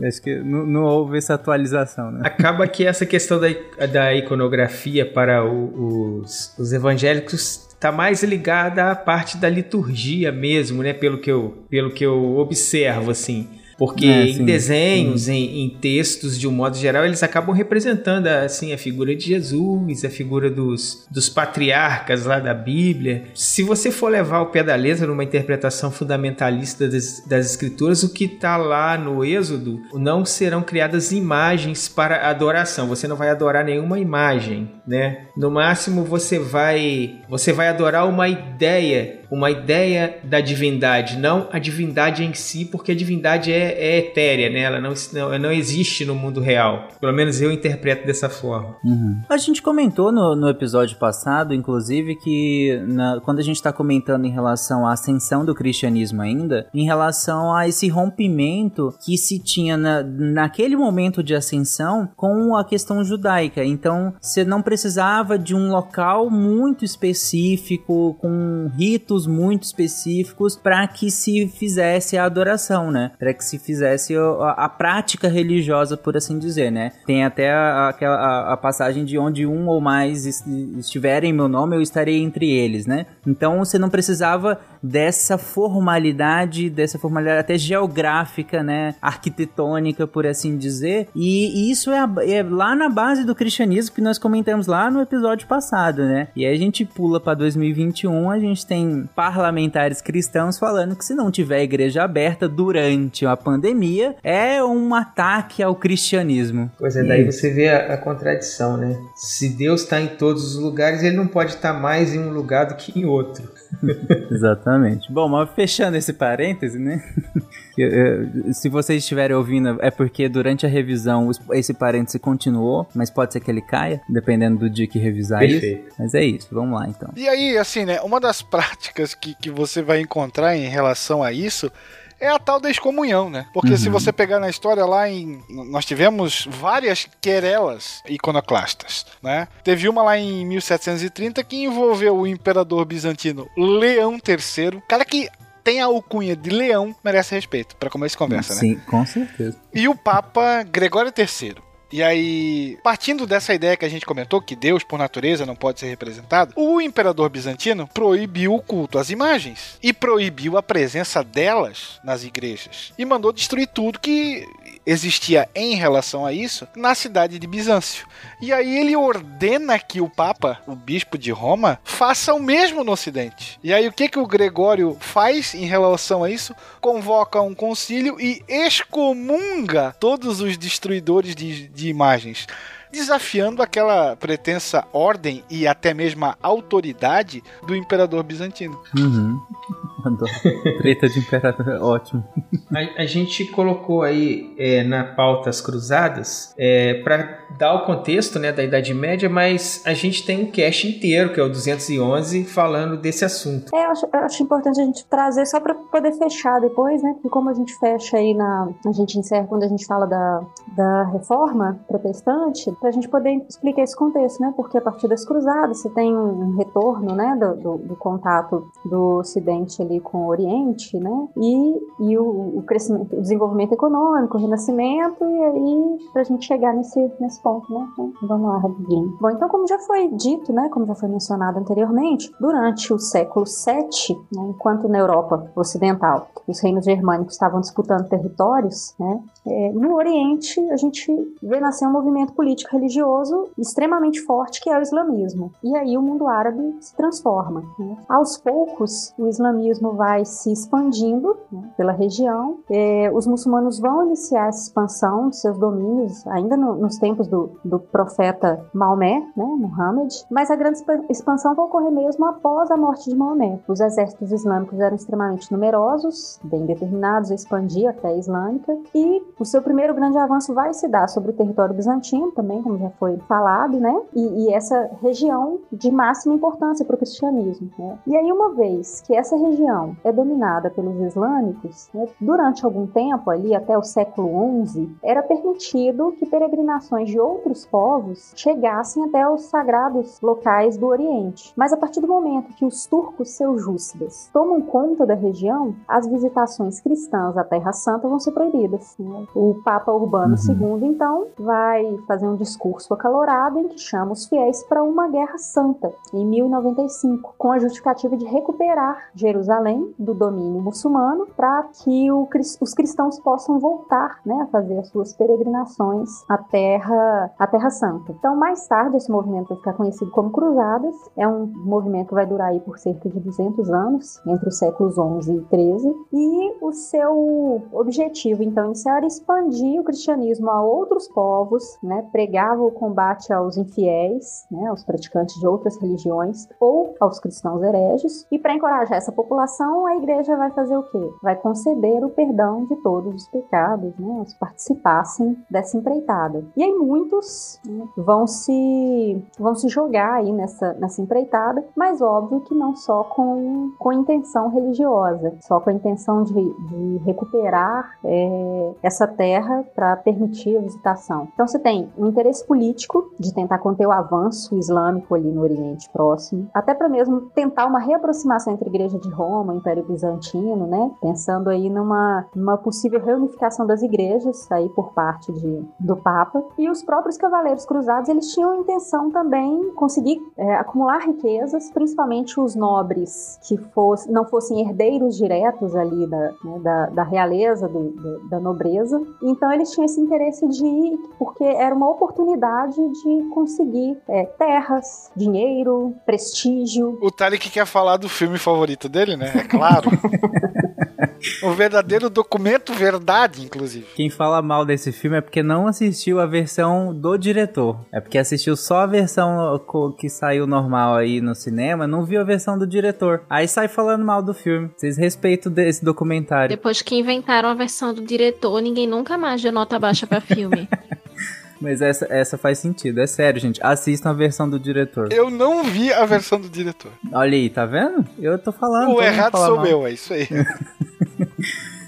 Acho que não, não, houve essa atualização, né? Acaba que essa questão da, da iconografia para o, os, os evangélicos está mais ligada à parte da liturgia mesmo, né? Pelo que eu, pelo que eu observo, assim. Porque é, em desenhos, em, em, textos, de um modo geral, eles acabam representando assim a figura de Jesus, a figura dos, dos patriarcas lá da Bíblia. Se você for levar o pé da letra numa interpretação fundamentalista das, das escrituras, o que está lá no Êxodo não serão criadas imagens para adoração. Você não vai adorar nenhuma imagem, né? No máximo você vai você vai adorar uma ideia uma ideia da divindade, não a divindade em si, porque a divindade é, é etérea, né? Ela não, não, não, existe no mundo real. Pelo menos eu interpreto dessa forma. Uhum. A gente comentou no, no, episódio passado, inclusive, que na, quando a gente está comentando em relação à ascensão do cristianismo ainda, em relação a esse rompimento que se tinha na, naquele momento de ascensão com a questão judaica. Então, você não precisava de um local muito específico, com ritos muito específicos para que se fizesse a adoração, né? Para que se fizesse a, a, prática religiosa, por assim dizer, né? Tem até a, a, a passagem de onde um ou mais estiverem em meu nome, eu estarei entre eles, né? Então você não precisava dessa formalidade, dessa formalidade até geográfica, né? Arquitetônica, por assim dizer. E, e isso é, é, lá na base do cristianismo que nós comentamos lá no episódio passado, né? E aí a gente pula para 2021, a gente tem parlamentares cristãos falando que se não tiver igreja aberta durante a pandemia, é um ataque ao cristianismo. Pois é, daí você vê a, a contradição, né? Se Deus está em todos os lugares, ele não pode estar tá mais em um lugar do que em outro. Exatamente. Bom, mas fechando esse parêntese, né? Se vocês estiverem ouvindo, é porque durante a revisão esse parêntese continuou, mas pode ser que ele caia, dependendo do dia que revisar Perfeito. isso. Mas é isso, vamos lá então. E aí, assim, né? Uma das práticas que, que você vai encontrar em relação a isso é a tal da excomunhão, né? Porque uhum. se você pegar na história lá em. Nós tivemos várias querelas iconoclastas, né? Teve uma lá em 1730 que envolveu o imperador bizantino Leão III, cara que tem a alcunha de leão, merece respeito, para começar a conversa, Sim, né? Sim, com certeza. E o Papa Gregório III. E aí, partindo dessa ideia que a gente comentou, que Deus, por natureza, não pode ser representado, o imperador bizantino proibiu o culto às imagens e proibiu a presença delas nas igrejas. E mandou destruir tudo que existia em relação a isso na cidade de Bizâncio. E aí ele ordena que o Papa, o bispo de Roma, faça o mesmo no Ocidente. E aí o que que o Gregório faz em relação a isso? Convoca um concílio e excomunga todos os destruidores de, de imagens desafiando aquela pretensa ordem e até mesmo a autoridade do imperador bizantino. Uhum. Treta de imperador, ótimo. A, a, gente colocou aí é, na pauta as cruzadas é, para dar o contexto né, da Idade Média, mas a gente tem um cast inteiro, que é o 211, falando desse assunto. É, eu acho, eu acho importante a gente trazer só para poder fechar depois, né? Porque como a gente fecha aí na. A gente encerra quando a gente fala da, da reforma protestante, para a gente poder explicar esse contexto, né? Porque a partir das cruzadas você tem um retorno, né, do, do, do contato do Ocidente ali com o Oriente, né? E, e o, o crescimento, o desenvolvimento econômico, o renascimento, e aí para a gente chegar nesse, nesse ponto, né? Então, vamos lá, rapidinho. Bom, então como já foi dito, né, como já foi mencionado anteriormente, durante o século VII, né, enquanto na Europa Ocidental os reinos germânicos estavam disputando territórios, né, é, no Oriente a gente vê nascer um movimento político religioso extremamente forte que é o islamismo. E aí o mundo árabe se transforma. Né? Aos poucos, o islamismo vai se expandindo né, pela região. É, os muçulmanos vão iniciar essa expansão de seus domínios, ainda no, nos tempos do, do profeta Maomé, né, Muhammad. Mas a grande expansão vai ocorrer mesmo após a morte de Maomé. Os exércitos islâmicos eram extremamente numerosos, bem determinados a expandir a fé islâmica, e o seu primeiro grande avanço vai se dar sobre o território bizantino também, como já foi falado, né? E, e essa região de máxima importância para o cristianismo. Né? E aí, uma vez que essa região é dominada pelos islâmicos, né, durante algum tempo, ali até o século XI, era permitido que peregrinações de outros povos chegassem até os sagrados locais do Oriente. Mas a partir do momento que os turcos seljúcidas tomam conta da região, as visitações cristãs à Terra Santa vão ser proibidas. Né? O Papa Urbano Uhum. II, então, vai fazer um discurso acalorado em que chama os fiéis para uma guerra santa, em 1095, com a justificativa de recuperar Jerusalém do domínio muçulmano para que o os cristãos possam voltar né, a fazer as suas peregrinações à Terra, à terra Santa. Então, mais tarde, esse movimento vai ficar conhecido como Cruzadas. É um movimento que vai durar aí por cerca de 200 anos, entre os séculos 11 e 13. E o seu objetivo, então, inicial era expandir o cristianismo a outros povos, né, pregava o combate aos infiéis, né, aos praticantes de outras religiões ou aos cristãos hereges. E para encorajar essa população, a igreja vai fazer o quê? Vai conceder o perdão de todos os pecados, né, os participassem dessa empreitada. E aí muitos né, vão se vão se jogar aí nessa, nessa empreitada, mas óbvio que não só com, com intenção religiosa, só com a intenção de, de recuperar é, essa terra para permitir a visitação. Então você tem um interesse político de tentar conter o avanço islâmico ali no Oriente Próximo, até para mesmo tentar uma reaproximação entre a Igreja de Roma o Império Bizantino, né? Pensando aí numa, numa possível reunificação das igrejas aí por parte de, do Papa. E os próprios cavaleiros cruzados, eles tinham a intenção também conseguir é, acumular riquezas, principalmente os nobres que fosse, não fossem herdeiros diretos ali da, né, da, da realeza, do, do- da nobreza. Então eles tinham esse interesse de ir, porque era uma oportunidade de conseguir é, terras, dinheiro, prestígio. O Tarek quer falar do filme favorito dele, né? É claro. o verdadeiro documento verdade, inclusive. Quem fala mal desse filme é porque não assistiu a versão do diretor. É porque assistiu só a versão que saiu normal aí no cinema, não viu a versão do diretor. Aí sai falando mal do filme. Vocês respeitam desse documentário. Depois que inventaram a versão do diretor, ninguém nunca mais deu nota baixa pra filme. Mas essa, essa faz sentido, é sério, gente. Assistam a versão do diretor. Eu não vi a versão do diretor. Olha aí, tá vendo? Eu tô falando. o errado sou mal. eu, é isso aí.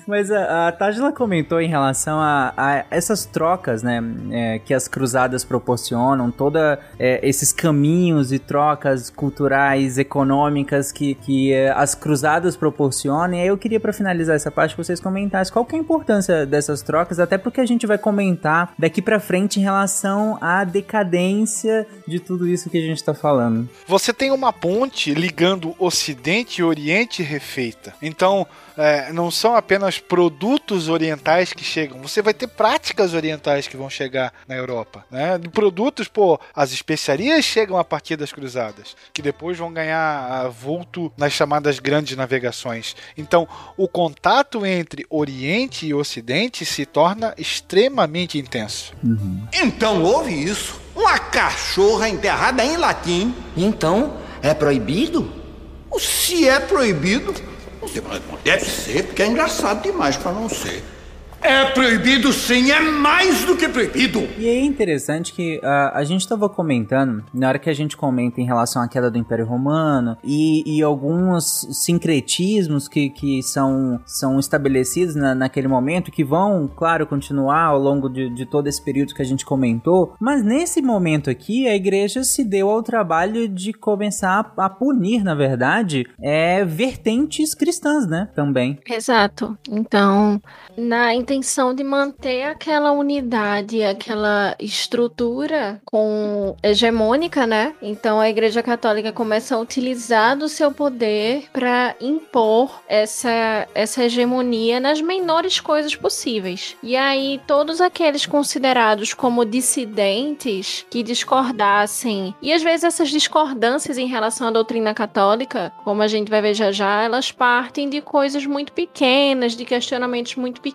Mas a, a Tajla comentou em relação a, a essas trocas, né, é, que as cruzadas proporcionam, toda é, esses caminhos e trocas culturais, econômicas que, que é, as cruzadas proporcionam. E aí eu queria para finalizar essa parte que vocês comentassem qual que é a importância dessas trocas, até porque a gente vai comentar daqui para frente em relação à decadência de tudo isso que a gente tá falando. Você tem uma ponte ligando Ocidente e Oriente refeita. Então, é, não são apenas produtos orientais que chegam, você vai ter práticas orientais que vão chegar na Europa. Né? De produtos, pô, as especiarias chegam a partir das cruzadas, que depois vão ganhar ah, vulto nas chamadas grandes navegações. Então, o contato entre Oriente e Ocidente se torna extremamente intenso. Então houve isso. Uma cachorra enterrada em latim. Então, é proibido? Se é proibido, deve ser, porque é engraçado demais pra não ser. É proibido sim, é mais do que proibido. E é interessante que ah, a gente estava comentando, na hora que a gente comenta em relação à queda do Império Romano e, e alguns sincretismos que, que são, são estabelecidos na, naquele momento, que vão, claro, continuar ao longo de, de todo esse período que a gente comentou, mas nesse momento aqui a igreja se deu ao trabalho de começar a, a punir, na verdade, é, vertentes cristãs, né? Também. Exato. Então, na intenção de manter aquela unidade, aquela estrutura com hegemônica, né? Então a Igreja Católica começa a utilizar do seu poder para impor essa, essa hegemonia nas menores coisas possíveis. E aí todos aqueles considerados como dissidentes que discordassem, e às vezes essas discordâncias em relação à doutrina católica, como a gente vai ver já já, elas partem de coisas muito pequenas, de questionamentos muito pequenos,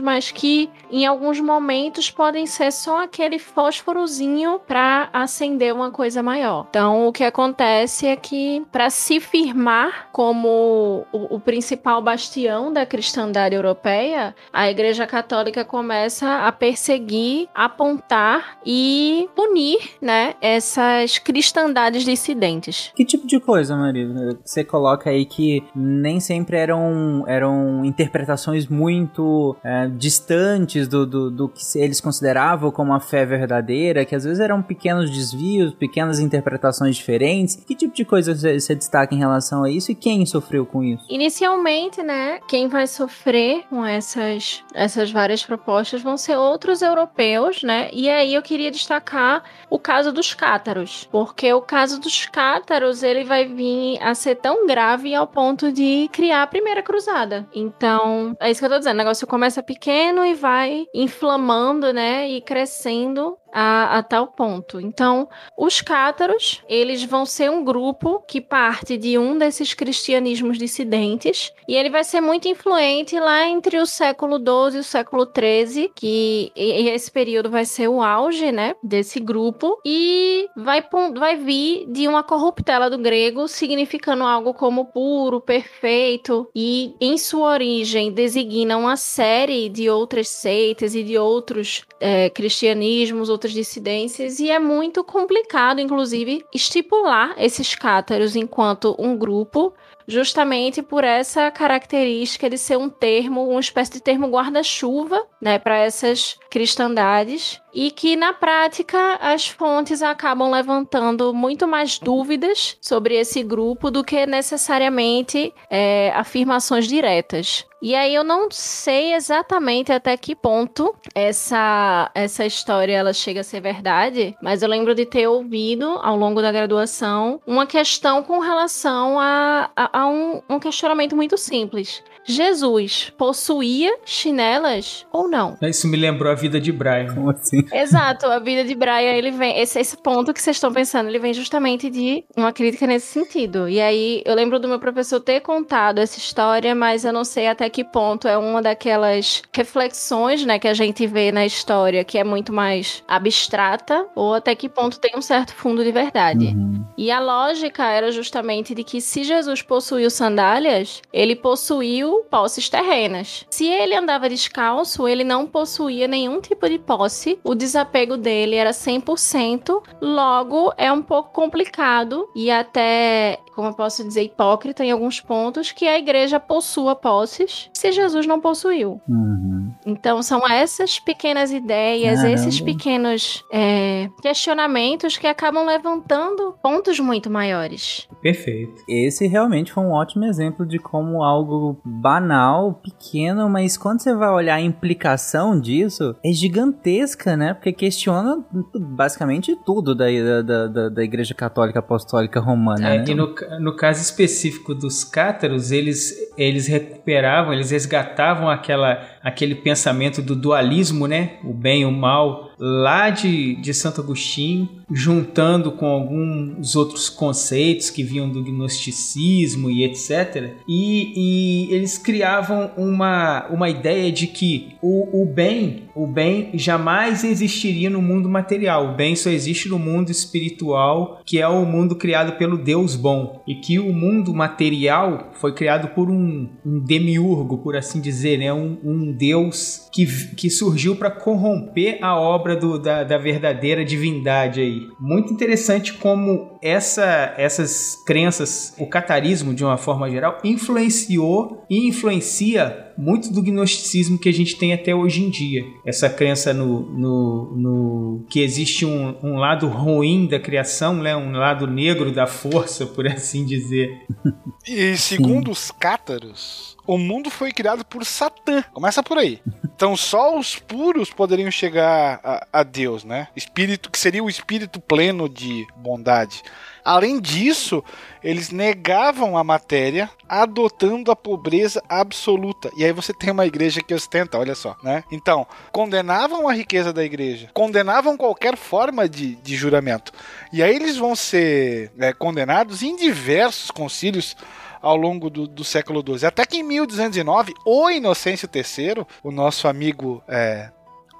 mas que em alguns momentos podem ser só aquele fósforozinho para acender uma coisa maior. Então, o que acontece é que para se firmar como o, o principal bastião da cristandade europeia, a Igreja Católica começa a perseguir, apontar e punir, né, essas cristandades dissidentes. Que tipo de coisa, Maria? Você coloca aí que nem sempre eram, eram interpretações muito é, distantes do, do, do, que eles consideravam como a fé verdadeira, que às vezes eram pequenos desvios, pequenas interpretações diferentes. Que tipo de coisa você destaca em relação a isso e quem sofreu com isso? Inicialmente, né, quem vai sofrer com essas, essas várias propostas vão ser outros europeus, né? E aí eu queria destacar o caso dos cátaros, porque o caso dos cátaros ele vai vir a ser tão grave ao ponto de criar a primeira cruzada. Então, é isso que eu tô dizendo, negócio começa pequeno e vai inflamando, né, e crescendo a, a, tal ponto. Então, os cátaros, eles vão ser um grupo que parte de um desses cristianismos dissidentes e ele vai ser muito influente lá entre o século XII e o século XIII, que esse período vai ser o auge, né, desse grupo e vai, vai vir de uma corruptela do grego, significando algo como puro, perfeito e em sua origem designa uma série de outras seitas e de outros é, cristianismos, outras dissidências, e é muito complicado, inclusive, estipular esses cátaros enquanto um grupo, justamente por essa característica de ser um termo, uma espécie de termo guarda-chuva, né, para essas cristandades e que na prática as fontes acabam levantando muito mais dúvidas sobre esse grupo do que necessariamente é, afirmações diretas. E aí eu não sei exatamente até que ponto essa essa história ela chega a ser verdade, mas eu lembro de ter ouvido ao longo da graduação uma questão com relação a, a, a um, um questionamento muito simples. Jesus possuía chinelas ou não? Isso me lembrou a vida de Brian. Como assim? Exato, a vida de Brian, ele vem. Esse, esse ponto que vocês estão pensando, ele vem justamente de uma crítica nesse sentido. E aí, eu lembro do meu professor ter contado essa história, mas eu não sei até que ponto é uma daquelas reflexões, né, que a gente vê na história que é muito mais abstrata, ou até que ponto tem um certo fundo de verdade. Uhum. E a lógica era justamente de que se Jesus possuiu sandálias, ele possuiu posses terrenas. Se ele andava descalço, ele não possuía nenhum tipo de posse, o desapego dele era 100%, logo é um pouco complicado e até como eu posso dizer, hipócrita em alguns pontos, que a igreja possua posses se Jesus não possuiu. Uhum. Então são essas pequenas ideias, Caramba. esses pequenos é, questionamentos que acabam levantando pontos muito maiores. Perfeito. Esse realmente foi um ótimo exemplo de como algo banal, pequeno, mas quando você vai olhar a implicação disso, é gigantesca, né? Porque questiona basicamente tudo da, da, da, da Igreja Católica Apostólica Romana. É, né? e no, no caso específico dos cátaros, eles, eles recuperavam, eles resgatavam aquela, aquele pensamento do dualismo, né? O bem e o mal, lá de, de Santo Agostinho, juntando com alguns outros conceitos que vinham do gnosticismo e etc. E, e eles criavam uma, uma ideia de que o, o bem, o bem jamais existiria no mundo material. O bem só existe no mundo espiritual, que é o mundo criado pelo Deus bom. E que o mundo material foi criado por um, um demiurgo, por assim dizer, né? um, um Deus que, que surgiu para corromper a obra do, da, da verdadeira divindade aí. Muito interessante como essa, essas crenças, o catarismo de uma forma geral, influenciou e influencia muito do gnosticismo que a gente tem até hoje em dia. Essa crença no, no, no que existe um, um, lado ruim da criação, né? um lado negro da força, por assim dizer. E segundo os cátaros, o mundo foi criado por Satã. Começa por aí. Então só os puros poderiam chegar a, a Deus, né? Espírito que seria o espírito pleno de bondade. Além disso, eles negavam a matéria, adotando a pobreza absoluta. E aí você tem uma igreja que ostenta, olha só, né? Então, condenavam a riqueza da igreja, condenavam qualquer forma de, de juramento. E aí eles vão ser é, condenados em diversos concílios ao longo do, do, século XII. Até que em 1209, o Inocêncio III, o nosso amigo é,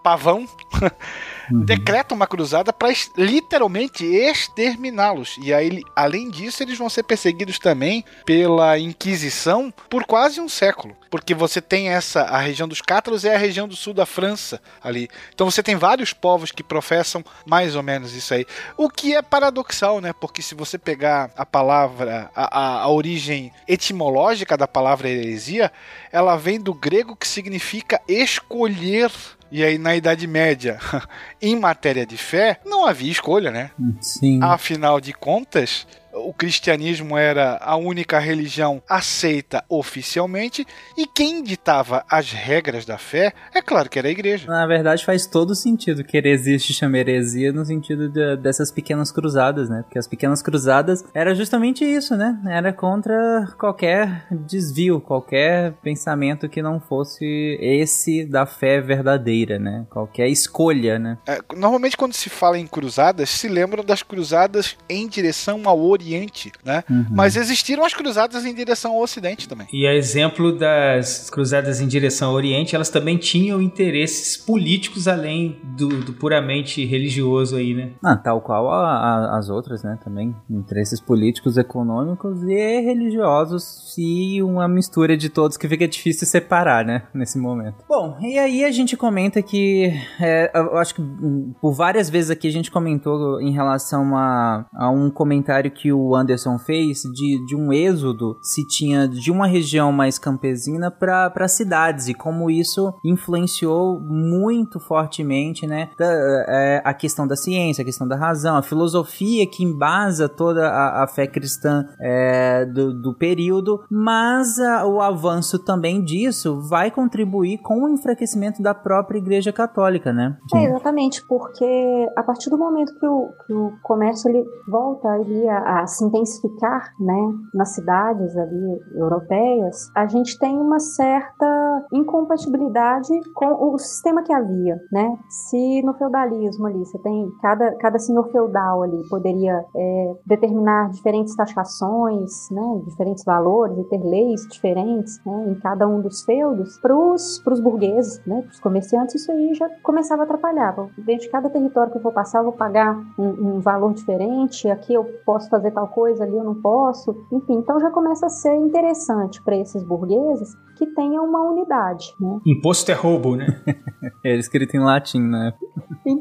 pavão, uhum. decreta uma cruzada para literalmente exterminá-los. E aí, além disso, eles vão ser perseguidos também pela Inquisição por quase um século. Porque você tem essa, a região dos cátaros é a região do sul da França ali. Então você tem vários povos que professam mais ou menos isso aí. O que é paradoxal, né? Porque se você pegar a palavra, a, a, a origem etimológica da palavra heresia, ela vem do grego que significa escolher e aí, na Idade Média, em matéria de fé, não havia escolha, né? Sim. Afinal de contas, o cristianismo era a única religião aceita oficialmente e quem ditava as regras da fé, é claro que era a igreja. Na verdade, faz todo sentido que heresia se chama heresia no sentido de, dessas pequenas cruzadas, né? Porque as pequenas cruzadas era justamente isso, né? Era contra qualquer desvio, qualquer pensamento que não fosse esse da fé verdadeira, né? Qualquer escolha, né? É, normalmente, quando se fala em cruzadas, se lembram das cruzadas em direção ao Oriente né? Uhum. Mas existiram as cruzadas em direção ao Ocidente também. E a exemplo das cruzadas em direção ao Oriente, elas também tinham interesses políticos além do, do puramente religioso aí, né? Ah, tal qual a, a, as outras, né? Também interesses políticos, econômicos e religiosos e uma mistura de todos que fica difícil separar, né? Nesse momento. Bom, e aí a gente comenta que é, eu acho que hum, por várias vezes aqui a gente comentou em relação a, a um comentário que o Anderson fez de, de um êxodo se tinha de uma região mais campesina para cidades e como isso influenciou muito fortemente né, da, é, a questão da ciência, a questão da razão, a filosofia que embasa toda a, a fé cristã é, do, do, período, mas a, o avanço também disso vai contribuir com o enfraquecimento da própria Igreja Católica, né? É, exatamente, porque a partir do momento que o, que o comércio ele volta ali a, a se intensificar, né, nas cidades ali europeias, a gente tem uma certa incompatibilidade com o sistema que havia, né? Se no feudalismo ali você tem cada, cada senhor feudal ali poderia é, determinar diferentes taxações, né, diferentes valores e ter leis diferentes né, em cada um dos feudos, para os burgueses, né, para os comerciantes, isso aí já começava a atrapalhar. Dentro de cada território que eu for passar, eu vou pagar um, um valor diferente, aqui eu posso fazer tal coisa, ali eu não posso. Enfim, então já começa a ser interessante para esses burgueses que tenha uma unidade, né? Imposto é roubo, né? é escrito em latim, né?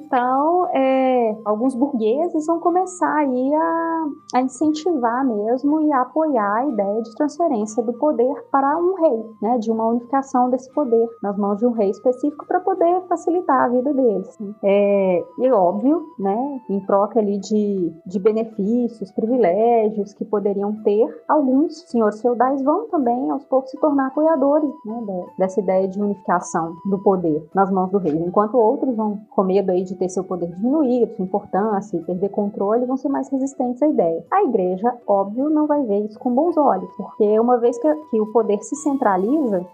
Então, é, alguns burgueses vão começar aí a, a, incentivar mesmo e a apoiar a ideia de transferência do poder para um rei, né? De uma unificação desse poder nas mãos de um rei específico para poder facilitar a vida deles. É, e óbvio, né? Em troca ali de, de benefícios, privilégios que poderiam ter, alguns senhores feudais vão também aos poucos se tornar apoiadores né, dessa ideia de unificação do poder nas mãos do rei, enquanto outros vão com medo aí de ter seu poder diminuído, sua importância e perder controle, vão ser mais resistentes à ideia. A igreja, óbvio, não vai ver isso com bons olhos, porque uma vez que, que o poder se centraliza,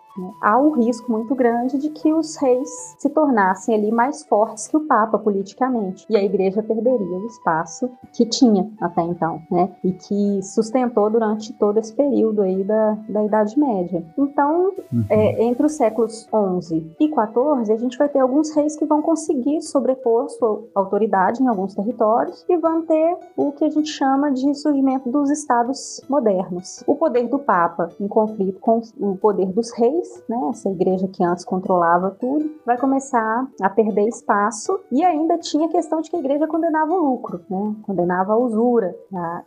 há um risco muito grande de que os reis se tornassem ali mais fortes que o Papa politicamente e a Igreja perderia o espaço que tinha até então, né? E que sustentou durante todo esse período aí da, da Idade Média. Então, uhum. é, entre os séculos 11 e 14, a gente vai ter alguns reis que vão conseguir sobrepor sua autoridade em alguns territórios e vão ter o que a gente chama de surgimento dos estados modernos. O poder do Papa em conflito com o poder dos reis né, essa igreja que antes controlava tudo, vai começar a perder espaço e ainda tinha a questão de que a igreja condenava o lucro, né, condenava a usura.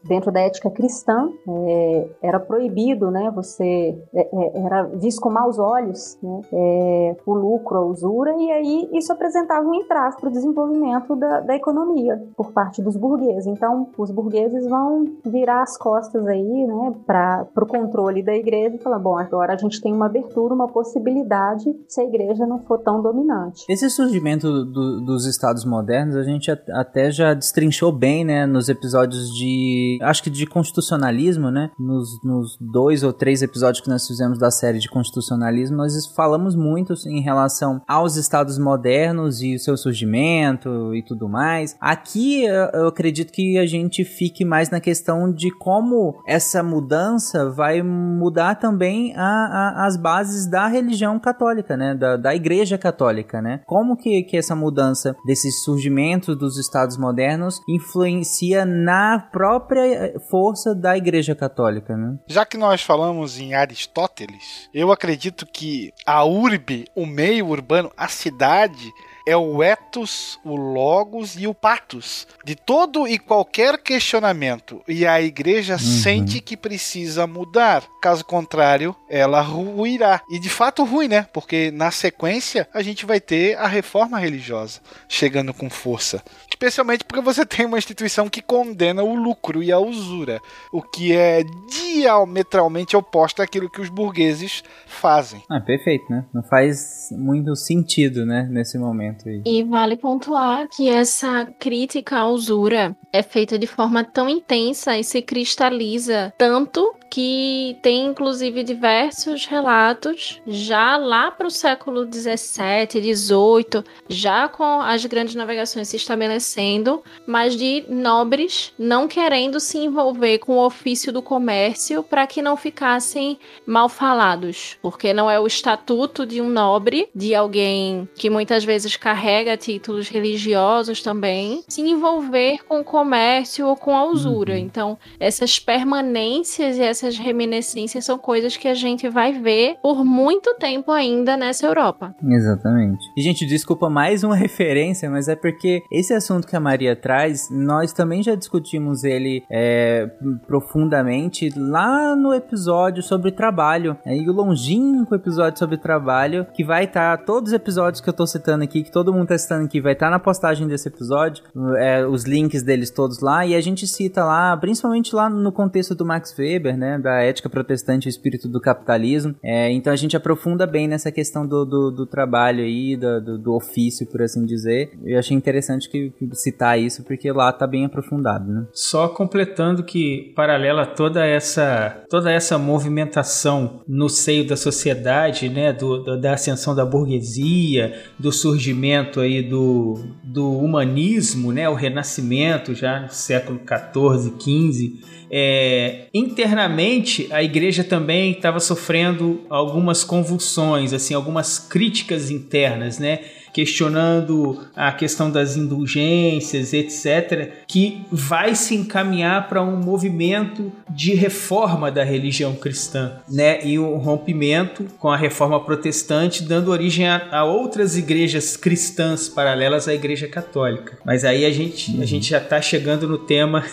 dentro da ética cristã, é, era proibido, né, você é, é, era visto com maus olhos né, é, o lucro, a usura, e aí isso apresentava um entrave para o desenvolvimento da, da economia por parte dos burgueses. Então, os burgueses vão virar as costas aí, né, para o controle da igreja e falar, bom, agora a gente tem uma abertura uma possibilidade se a igreja não for tão dominante. Esse surgimento do, dos estados modernos a gente até já destrinchou bem, né, nos episódios de, acho que de constitucionalismo, né, nos, nos dois ou três episódios que nós fizemos da série de constitucionalismo, nós falamos muito em relação aos estados modernos e o seu surgimento e tudo mais. Aqui eu acredito que a gente fique mais na questão de como essa mudança vai mudar também a, a, as bases bases da religião católica, né? Da, da igreja católica, né? Como que, que essa mudança desses surgimentos dos estados modernos influencia na própria força da igreja católica, né? Já que nós falamos em Aristóteles, eu acredito que a urbe, o meio urbano, a cidade, é o ethos, o logos e o patos de todo e qualquer questionamento. E a igreja uhum. sente que precisa mudar. Caso contrário, ela ruirá. E de fato rui, né? Porque na sequência a gente vai ter a reforma religiosa chegando com força. Especialmente porque você tem uma instituição que condena o lucro e a usura, o que é diametralmente oposto àquilo que os burgueses fazem. Ah, perfeito, né? Não faz muito sentido, né, nesse momento momento aí. E vale pontuar que essa crítica à usura é feita de forma tão intensa e se cristaliza tanto que tem inclusive diversos relatos já lá para o século 17, 18, já com as grandes navegações se estabelecendo, mas de nobres não querendo se envolver com o ofício do comércio para que não ficassem mal falados, porque não é o estatuto de um nobre, de alguém que muitas vezes carrega títulos religiosos também, se envolver com o comércio ou com a usura. Uhum. Então, essas permanências e essas reminiscências são coisas que a gente vai ver por muito tempo ainda nessa Europa. Exatamente. E, gente, desculpa mais uma referência, mas é porque esse assunto que a Maria traz, nós também já discutimos ele é, profundamente lá no episódio sobre trabalho. Aí o longínquo episódio sobre trabalho, que vai estar tá, todos os episódios que eu tô citando aqui, que todo mundo tá citando aqui, vai estar tá na postagem desse episódio, é, os links deles todos lá, e a gente cita lá, principalmente lá no contexto do Max Weber, né? Da ética protestante e o espírito do capitalismo. É, então a gente aprofunda bem nessa questão do, do, do trabalho aí, do, do, ofício, por assim dizer. Eu achei interessante que, que, citar isso, porque lá tá bem aprofundado, né? Só completando que, paralela a toda essa, toda essa movimentação no seio da sociedade, né, do, da ascensão da burguesia, do surgimento aí do, do humanismo, né, o renascimento já no século 14, 15, é, internamente a igreja também estava sofrendo algumas convulsões, assim, algumas críticas internas, né? Questionando a questão das indulgências, etc., que vai se encaminhar para um movimento de reforma da religião cristã, né? E um rompimento com a reforma protestante, dando origem a, a outras igrejas cristãs paralelas à Igreja Católica. Mas aí a gente, uhum. a gente já está chegando no tema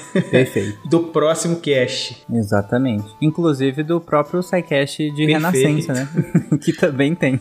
do próximo cast. Exatamente. Inclusive do próprio SciCast de Perfeito. Renascença, né? que também tem.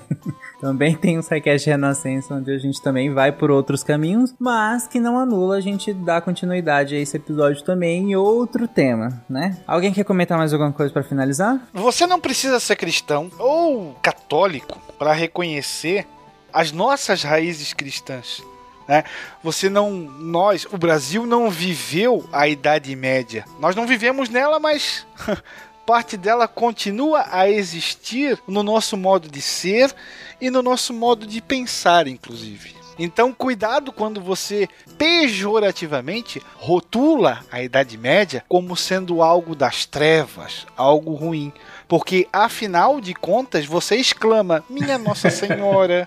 Também tem um SciCast Renascença onde a gente também vai por outros caminhos, mas que não anula a gente dar continuidade a esse episódio também em outro tema, né? Alguém quer comentar mais alguma coisa para finalizar? Você não precisa ser cristão ou católico para reconhecer as nossas raízes cristãs. Né? Você não, nós, o Brasil não viveu a Idade Média. Nós não vivemos nela, mas parte dela continua a existir no nosso modo de ser e no nosso modo de pensar, inclusive. Então, cuidado quando você pejorativamente rotula a Idade Média como sendo algo das trevas, algo ruim. Porque, afinal de contas, você exclama: Minha Nossa Senhora,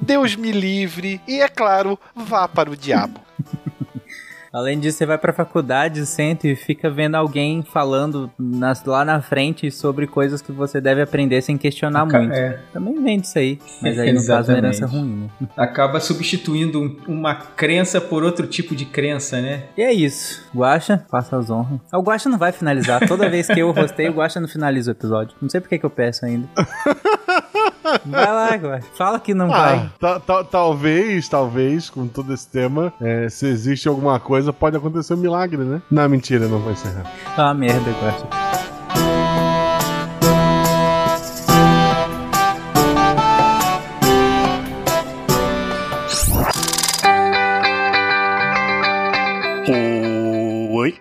Deus me livre, e é claro, vá para o diabo. Além disso, você vai pra faculdade, senta e fica vendo alguém falando nas, lá na frente sobre coisas que você deve aprender sem questionar Aca muito. É. Também vem disso aí. Mas aí, no caso, é uma herança ruim. Né? Acaba substituindo uma crença por outro tipo de crença, né? E é isso. Guacha, faça as honras. O Guacha não vai finalizar. Toda vez que eu rostei, o Guacha não finaliza o episódio. Não sei por que eu peço ainda. Vai lá, Guacha. Fala que não ah, vai. Talvez, talvez, com todo esse tema, é, se existe alguma coisa pode acontecer um milagre, né? Não, mentira, não vai encerrar. Ah, merda. Oi.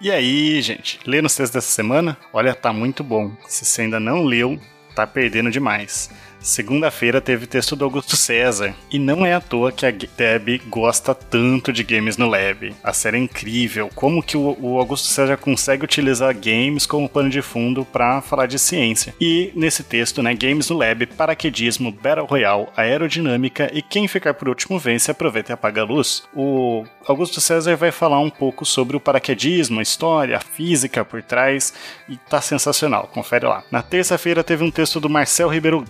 E aí, gente? Lê nos textos dessa semana? Olha, tá muito bom. Se você ainda não leu, tá perdendo demais. Segunda-feira teve texto do Augusto César. E não é à toa que a Deb gosta tanto de Games no Lab. A série é incrível. Como que o, Augusto César consegue utilizar games como pano de fundo para falar de ciência. E nesse texto, né, Games no Lab, paraquedismo, Battle Royale, aerodinâmica e quem ficar por último vence, aproveita e apaga a luz. O Augusto César vai falar um pouco sobre o paraquedismo, a história, a física por trás e tá sensacional, confere lá. Na terça-feira teve um texto do Marcel Ribeiro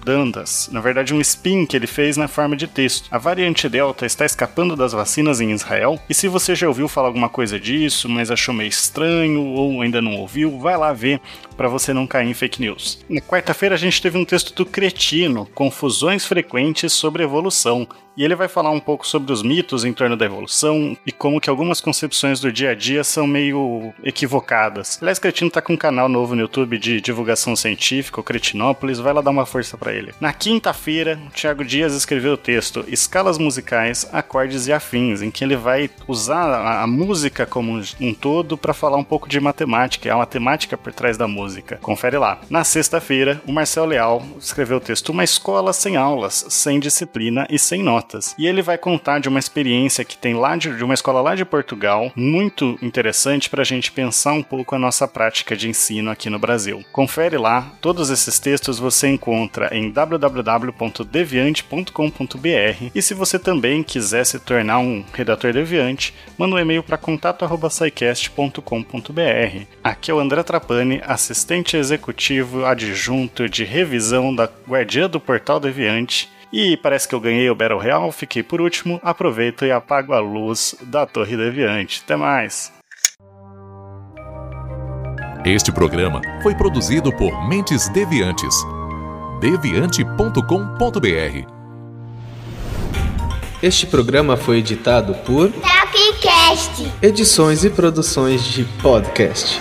Na verdade um spin que ele fez na forma de texto. A variante Delta está escapando das vacinas em Israel e se você já ouviu falar alguma coisa disso, mas achou meio estranho ou ainda não ouviu, vai lá ver para você não cair em fake news. Na quarta-feira a gente teve um texto do Cretino, Confusões Frequentes sobre Evolução, e ele vai falar um pouco sobre os mitos em torno da evolução e como que algumas concepções do dia a dia são meio equivocadas. Aliás, Cretino tá com um canal novo no YouTube de divulgação científica, o Cretinópolis, vai lá dar uma força para ele. Na quinta-feira, o Thiago Dias escreveu o texto Escalas Musicais, Acordes e Afins, em que ele vai usar a, música como um todo para falar um pouco de matemática, a matemática por trás da música. Confere lá. Na sexta-feira, o Marcel Leal escreveu o texto Uma escola sem aulas, sem disciplina e sem notas notas. E ele vai contar de uma experiência que tem lá de, de uma escola lá de Portugal, muito interessante para a gente pensar um pouco a nossa prática de ensino aqui no Brasil. Confere lá, todos esses textos você encontra em www.deviante.com.br e se você também quiser se tornar um redator deviante, manda um e-mail para contato@saicast.com.br. Aqui é o André Trapani, assistente executivo adjunto de revisão da Guardiã do Portal Deviante e parece que eu ganhei o Battle Royale, fiquei por último, aproveito e apago a luz da Torre Deviante. Até mais! Este programa foi produzido por Mentes Deviantes. deviante.com.br Este programa foi editado por Tapcast. Edições e produções de podcast.